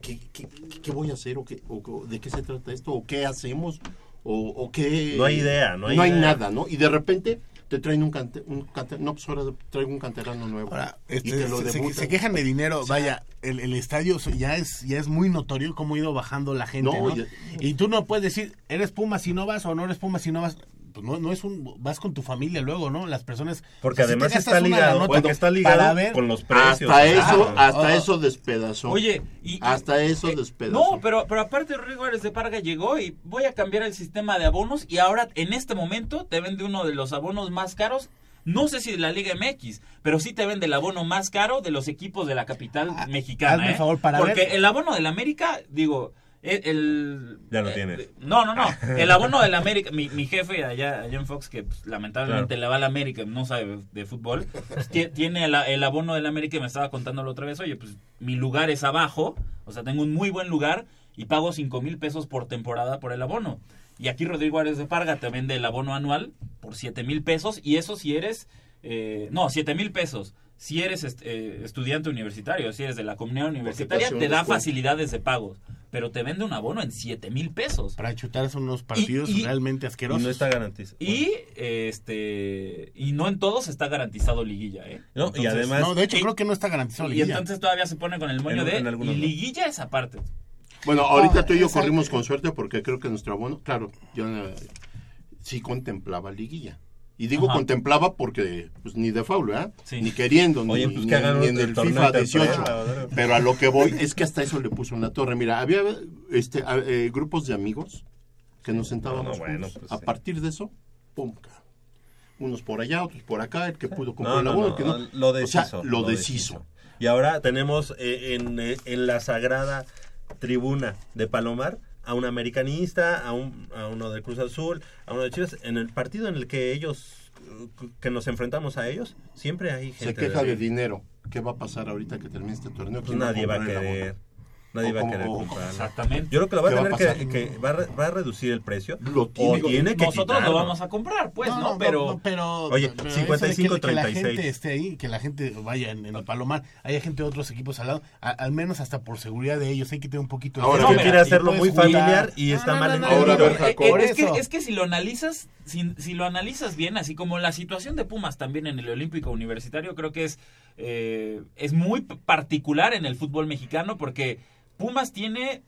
¿qué, qué, qué- qué voy a hacer? ¿O, qué, o- de qué se trata esto? ¿O qué hacemos? ¿O, o qué? No hay idea, no hay idea. nada, ¿no? Y de repente te traen un, cante, un cante- no, pues ahora traigo un canterano nuevo. Ahora, y este, te lo se, se- quejan de dinero, vaya, el, el estadio ya es ya es muy notorio cómo ha ido bajando la gente, No, ¿no? y- Y tú no puedes decir, eres Puma si no vas o no eres Puma si no vas. Pues no, no es un, vas con tu familia luego, ¿no? Las personas... Porque o sea, además está ligado, lanota porque está ligado para ver- con los precios. Hasta eso, hasta Oh. eso despedazó. Oye, y, hasta eso eh, despedazó. No, pero, pero aparte Rodrigo Ares de Parga llegó y voy a cambiar el sistema de abonos y ahora en este momento te vende uno de los abonos más caros. No sé si de la Liga MX, pero sí te vende el abono más caro de los equipos de la capital mexicana. hazme ¿eh? favor para Porque ver. el abono del América, digo, el... el- Ya lo eh, tienes. No, no, no. El abono del América, mi, mi jefe allá, allá en Fox, que pues, lamentablemente Claro. le va al América, no sabe de fútbol, pues, tie- tiene el, el abono del América y me estaba contando la otra vez, oye, pues mi lugar es abajo, o sea, tengo un muy buen lugar y pago cinco mil pesos por temporada por el abono. Y aquí Rodrigo Ares de Parga te vende el abono anual por siete mil pesos y eso si eres, eh, no, siete mil pesos. Si eres est- eh, estudiante universitario, si eres de la comunidad universitaria, te da facilidades de pagos, pero te vende un abono en siete mil pesos. Para chutarse unos partidos Y- y- realmente Y asquerosos. no está garantizado. Y este y no en todos está garantizado liguilla, ¿eh? No, y además- No, de hecho y- creo que no está garantizado. y liguilla. entonces todavía se pone con el moño En- de en algunos y no. liguilla esa parte. Bueno, ahorita tú y yo corrimos con suerte porque creo que nuestro abono, claro, yo eh, sí contemplaba liguilla. Y digo Ajá. contemplaba porque pues ni de. Sí. Ni queriendo, Oye, ni, pues, ni- que hagan ni en el FIFA entre 18. prepa, Pero a lo que voy (laughs) es que hasta eso le puso en la torre. Mira, había este a- eh, grupos de amigos que nos sentábamos No, no, bueno, juntos. pues, a sí. partir de eso, pum, unos por allá, otros por acá, el que pudo No, comprar no, no, el que no. lo O sea, deshizo. lo deshizo. Y ahora tenemos eh, en, eh, en la sagrada tribuna de Palomar a un americanista, a, un, a uno de Cruz Azul, a uno de Chivas. En el partido en el que ellos, que nos enfrentamos a ellos, siempre hay gente. Se queja de dinero. ¿Qué va a pasar ahorita que termine este torneo? Pues ¿Quién nadie va a el abono? querer. Nadie O va a querer o- comprarlo. Exactamente. Yo creo que lo va a ¿Qué va tener a que, va, a re- va a reducir el precio. Lo o tiene que Nosotros quitarlo. lo vamos a comprar, pues, No, ¿no? no, pero... no, pero Oye, pero 55, eso de que, que la 36. gente esté ahí, que la gente vaya en, en el Palomar, haya gente de otros equipos al lado, a- al menos hasta por seguridad de ellos hay que tener un poquito de Ahora, que quiere Y hacerlo muy familiar y está No, mal no, no, no, no, por eh, es, que, es que si lo analizas si, si lo analizas bien así como la situación de Pumas también en el Olímpico Universitario creo que es eh, es muy particular en el fútbol mexicano porque Pumas tiene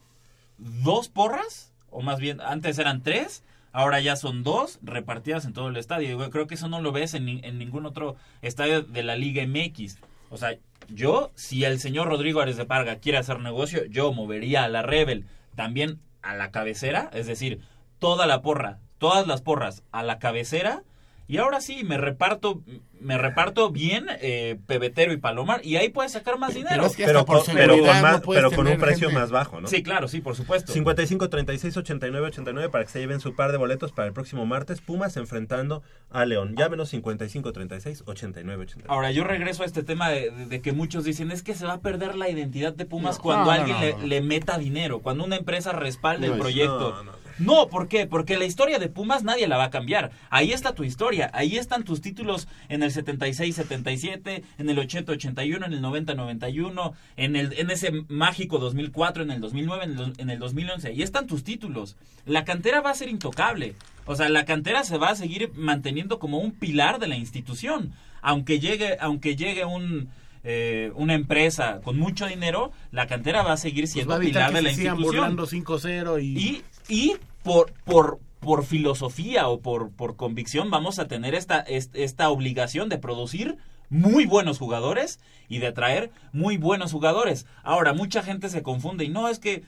dos porras o más bien antes eran tres ahora ya son dos repartidas en todo el estadio yo creo que eso no lo ves en, en ningún otro estadio de la Liga MX o sea yo si el señor Rodrigo Ares de Parga quiere hacer negocio yo movería a la Rebel también a la cabecera es decir toda la porra, todas las porras a la cabecera. Y ahora sí, me reparto, me reparto bien eh, Pebetero y Palomar y ahí puedes sacar más dinero. es que Pero, hasta por con, pero con, seguridad más- no puedes pero con un precio gente. más bajo, ¿no? Sí, claro, sí, por supuesto. 55 36 89 89 para que se lleven su par de boletos para el próximo martes. Pumas enfrentando a León. Llámenos 55 36 89 89. Ahora yo regreso a este tema de, de- de que muchos dicen es que se va a perder la identidad de Pumas No, cuando no, alguien no, le, no. le meta dinero, cuando una empresa respalde No el proyecto. No, ¿por qué? Porque la historia de Pumas nadie la va a cambiar. Ahí está tu historia, ahí están tus títulos en el 76-77, en el 80-81, en el 90-91, en, el, en ese mágico 2004, en el 2009, en el, en el 2011. Ahí están tus títulos. La cantera va a ser intocable. O sea, la cantera se va a seguir manteniendo como un pilar de la institución. Aunque llegue, aunque llegue un... eh, una empresa con mucho dinero, la cantera va a seguir Pues siendo va a pilar de que la se sigan institución. burlando 5-0 y... Y, y por, por, por filosofía o por, por convicción vamos a tener esta, est- esta obligación de producir muy buenos jugadores y de traer muy buenos jugadores. Ahora, mucha gente se confunde y no es que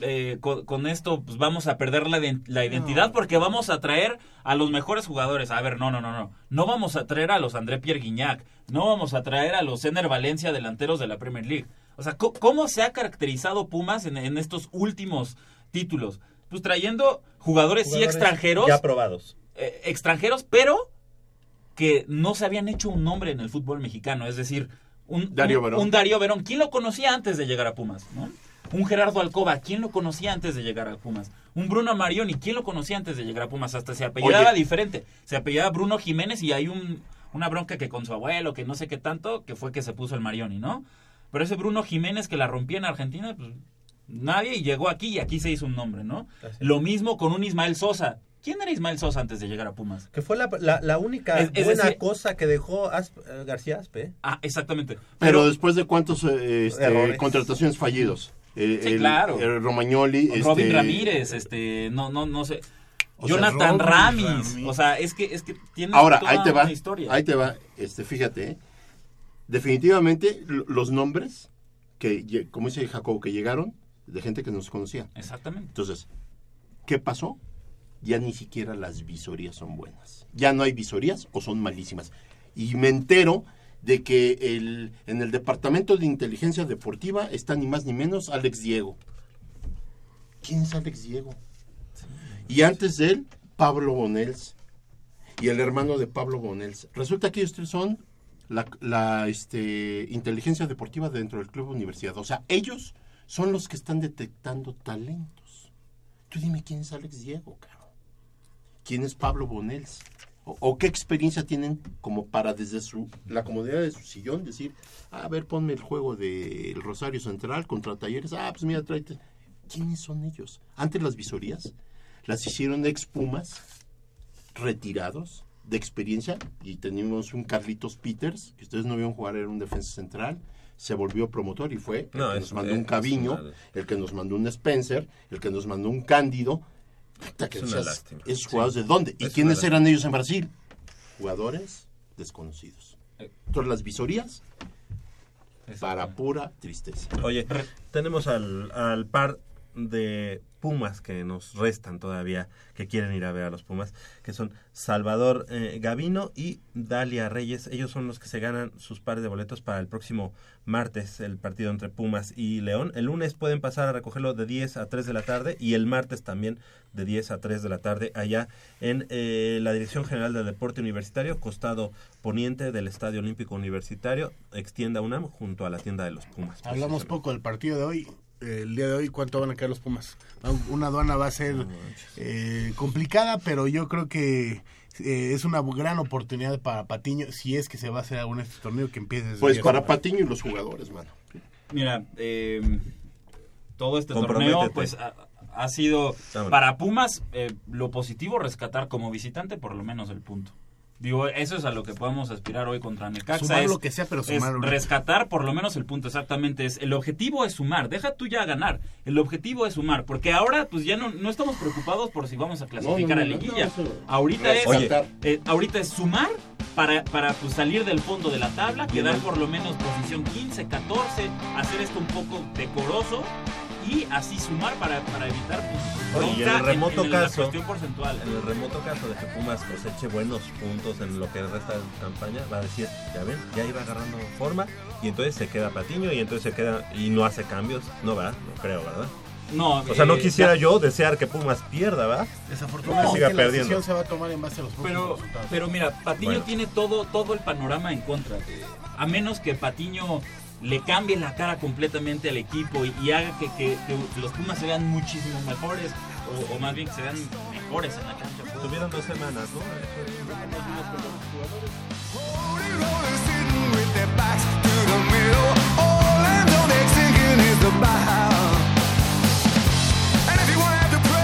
eh, con, con esto pues, vamos a perder la, la identidad porque vamos a traer a los mejores jugadores. A ver, no, no, no, no. No vamos a traer a los André Pierre Guignac. No vamos a traer a los Ener Valencia delanteros de la Premier League. O sea, ¿cómo se ha caracterizado Pumas en, en estos últimos títulos? Pues trayendo jugadores, sí extranjeros. Ya aprobados. eh, extranjeros, pero que no se habían hecho un nombre en el fútbol mexicano. Es decir, un Darío un- Verón. un Darío Verón. ¿Quién lo conocía antes de llegar a Pumas? ¿no? Un Gerardo Alcoba, ¿quién lo conocía antes de llegar a Pumas? Un Bruno Marioni, ¿quién lo conocía antes de llegar a Pumas? Hasta se apellidaba Oye. diferente. Se apellidaba Bruno Jiménez y hay un, una bronca que con su abuelo, que no sé qué tanto, que fue que se puso el Marioni, ¿no? Pero ese Bruno Jiménez que la rompía en Argentina, pues nadie y llegó aquí y aquí se hizo un nombre, ¿no? Lo mismo con un Ismael Sosa. ¿Quién era Ismael Sosa antes de llegar a Pumas? Que fue la, la, la única Es- es buena decir- cosa que dejó Asp- eh, García Aspe. Ah, exactamente. Pero, después de cuántos eh, este, contrataciones fallidos. Eh, Sí, el, claro. el Romagnoli. Robin este, Ramírez, este, no, no, no sé. O sea, Jonathan Robin Ramis. Ramírez. O sea, es que, es que tiene Ahora, toda ahí te va. una historia. Ahí te va. Este, fíjate. eh. Definitivamente lo- los nombres que, como dice Jacobo, que llegaron de gente que nos conocía. Exactamente. Entonces, ¿qué pasó? Ya ni siquiera las visorías son buenas. Ya no hay visorías o son malísimas. Y me entero de que el, en el departamento de inteligencia deportiva está ni más ni menos Alex Diego. ¿Quién es Alex Diego? Y antes de él, Pablo Bonels. Y el hermano de Pablo Bonels. Resulta que ellos tres son la, la, este, inteligencia deportiva dentro del club universidad. O sea, ellos son los que están detectando talentos. Tú dime quién es Alex Diego. ¿Quién es Pablo Bonels? O, qué experiencia tienen como para desde su la comodidad de su sillón decir, a ver, ponme el juego del Rosario Central contra Talleres. Ah, pues mira, tráete. ¿Quiénes son ellos? Antes las visorías las hicieron ex Pumas retirados de experiencia y teníamos un Carlitos Peters, que ustedes no vieron jugar, era un defensa central, se volvió promotor y fue el No, que nos mandó es- un Caviño, el que nos mandó un Spencer, el que nos mandó un Cándido. Que Es una. ¿Esos Sí. jugadores de dónde? ¿Y Es quiénes eran ellos en Brasil? Jugadores desconocidos. Entonces las visorías, para pura tristeza. Oye, tenemos al, al par de Pumas que nos restan todavía, que quieren ir a ver a los Pumas, que son Salvador eh, Gavino y Dalia Reyes. Ellos son los que se ganan sus pares de boletos para el próximo martes, el partido entre Pumas y León. El lunes pueden pasar a recogerlo de 10 a 3 de la tarde y el martes también de 10 a 3 de la tarde allá en eh, la Dirección General del Deporte Universitario, costado poniente del Estadio Olímpico Universitario, extienda UNAM junto a la tienda de los Pumas. Hablamos poco del partido de hoy. El día de hoy cuánto van a caer los Pumas. Una aduana va a ser eh, complicada, pero yo creo que eh, es una gran oportunidad para Patiño si es que se va a hacer algún este torneo que empiece. desde Pues para Patiño y los jugadores, mano. Mira, eh, todo este torneo pues ha, ha sido para Pumas eh, lo positivo rescatar como visitante por lo menos el punto. Digo, eso es a lo que podemos aspirar hoy contra Necaxa. Sumar es- lo que sea, pero sumar rescatar por lo menos el punto, exactamente. Es, el objetivo es sumar, deja tú ya ganar. El objetivo es sumar, porque ahora pues ya no, no estamos preocupados por si vamos a clasificar no, a liguilla. ahorita es eh, ahorita es sumar para, para pues, salir del fondo de la tabla, quedar por lo menos posición 15, 14, hacer esto un poco decoroso y así sumar para, para evitar pues, Oye, y en el remoto en la caso, cuestión porcentual. en el remoto caso de que Pumas coseche buenos puntos en lo que resta de campaña, va a decir, ya ven, ya iba agarrando forma y entonces se queda Patiño y entonces se queda y no hace cambios, no va, no creo, ¿verdad? No, O sea, no eh, quisiera yo desear que Pumas pierda, ¿va? Desafortunadamente siga la perdiendo. decisión se va a tomar en base a los Pero, resultados. pero mira, Patiño Bueno. tiene todo, todo el panorama en contra. A menos que Patiño le cambie la cara completamente al equipo y, haga que, los Pumas se vean muchísimo mejores, o, más bien que se vean mejores en la cancha. Tuvieron dos semanas, ¿no?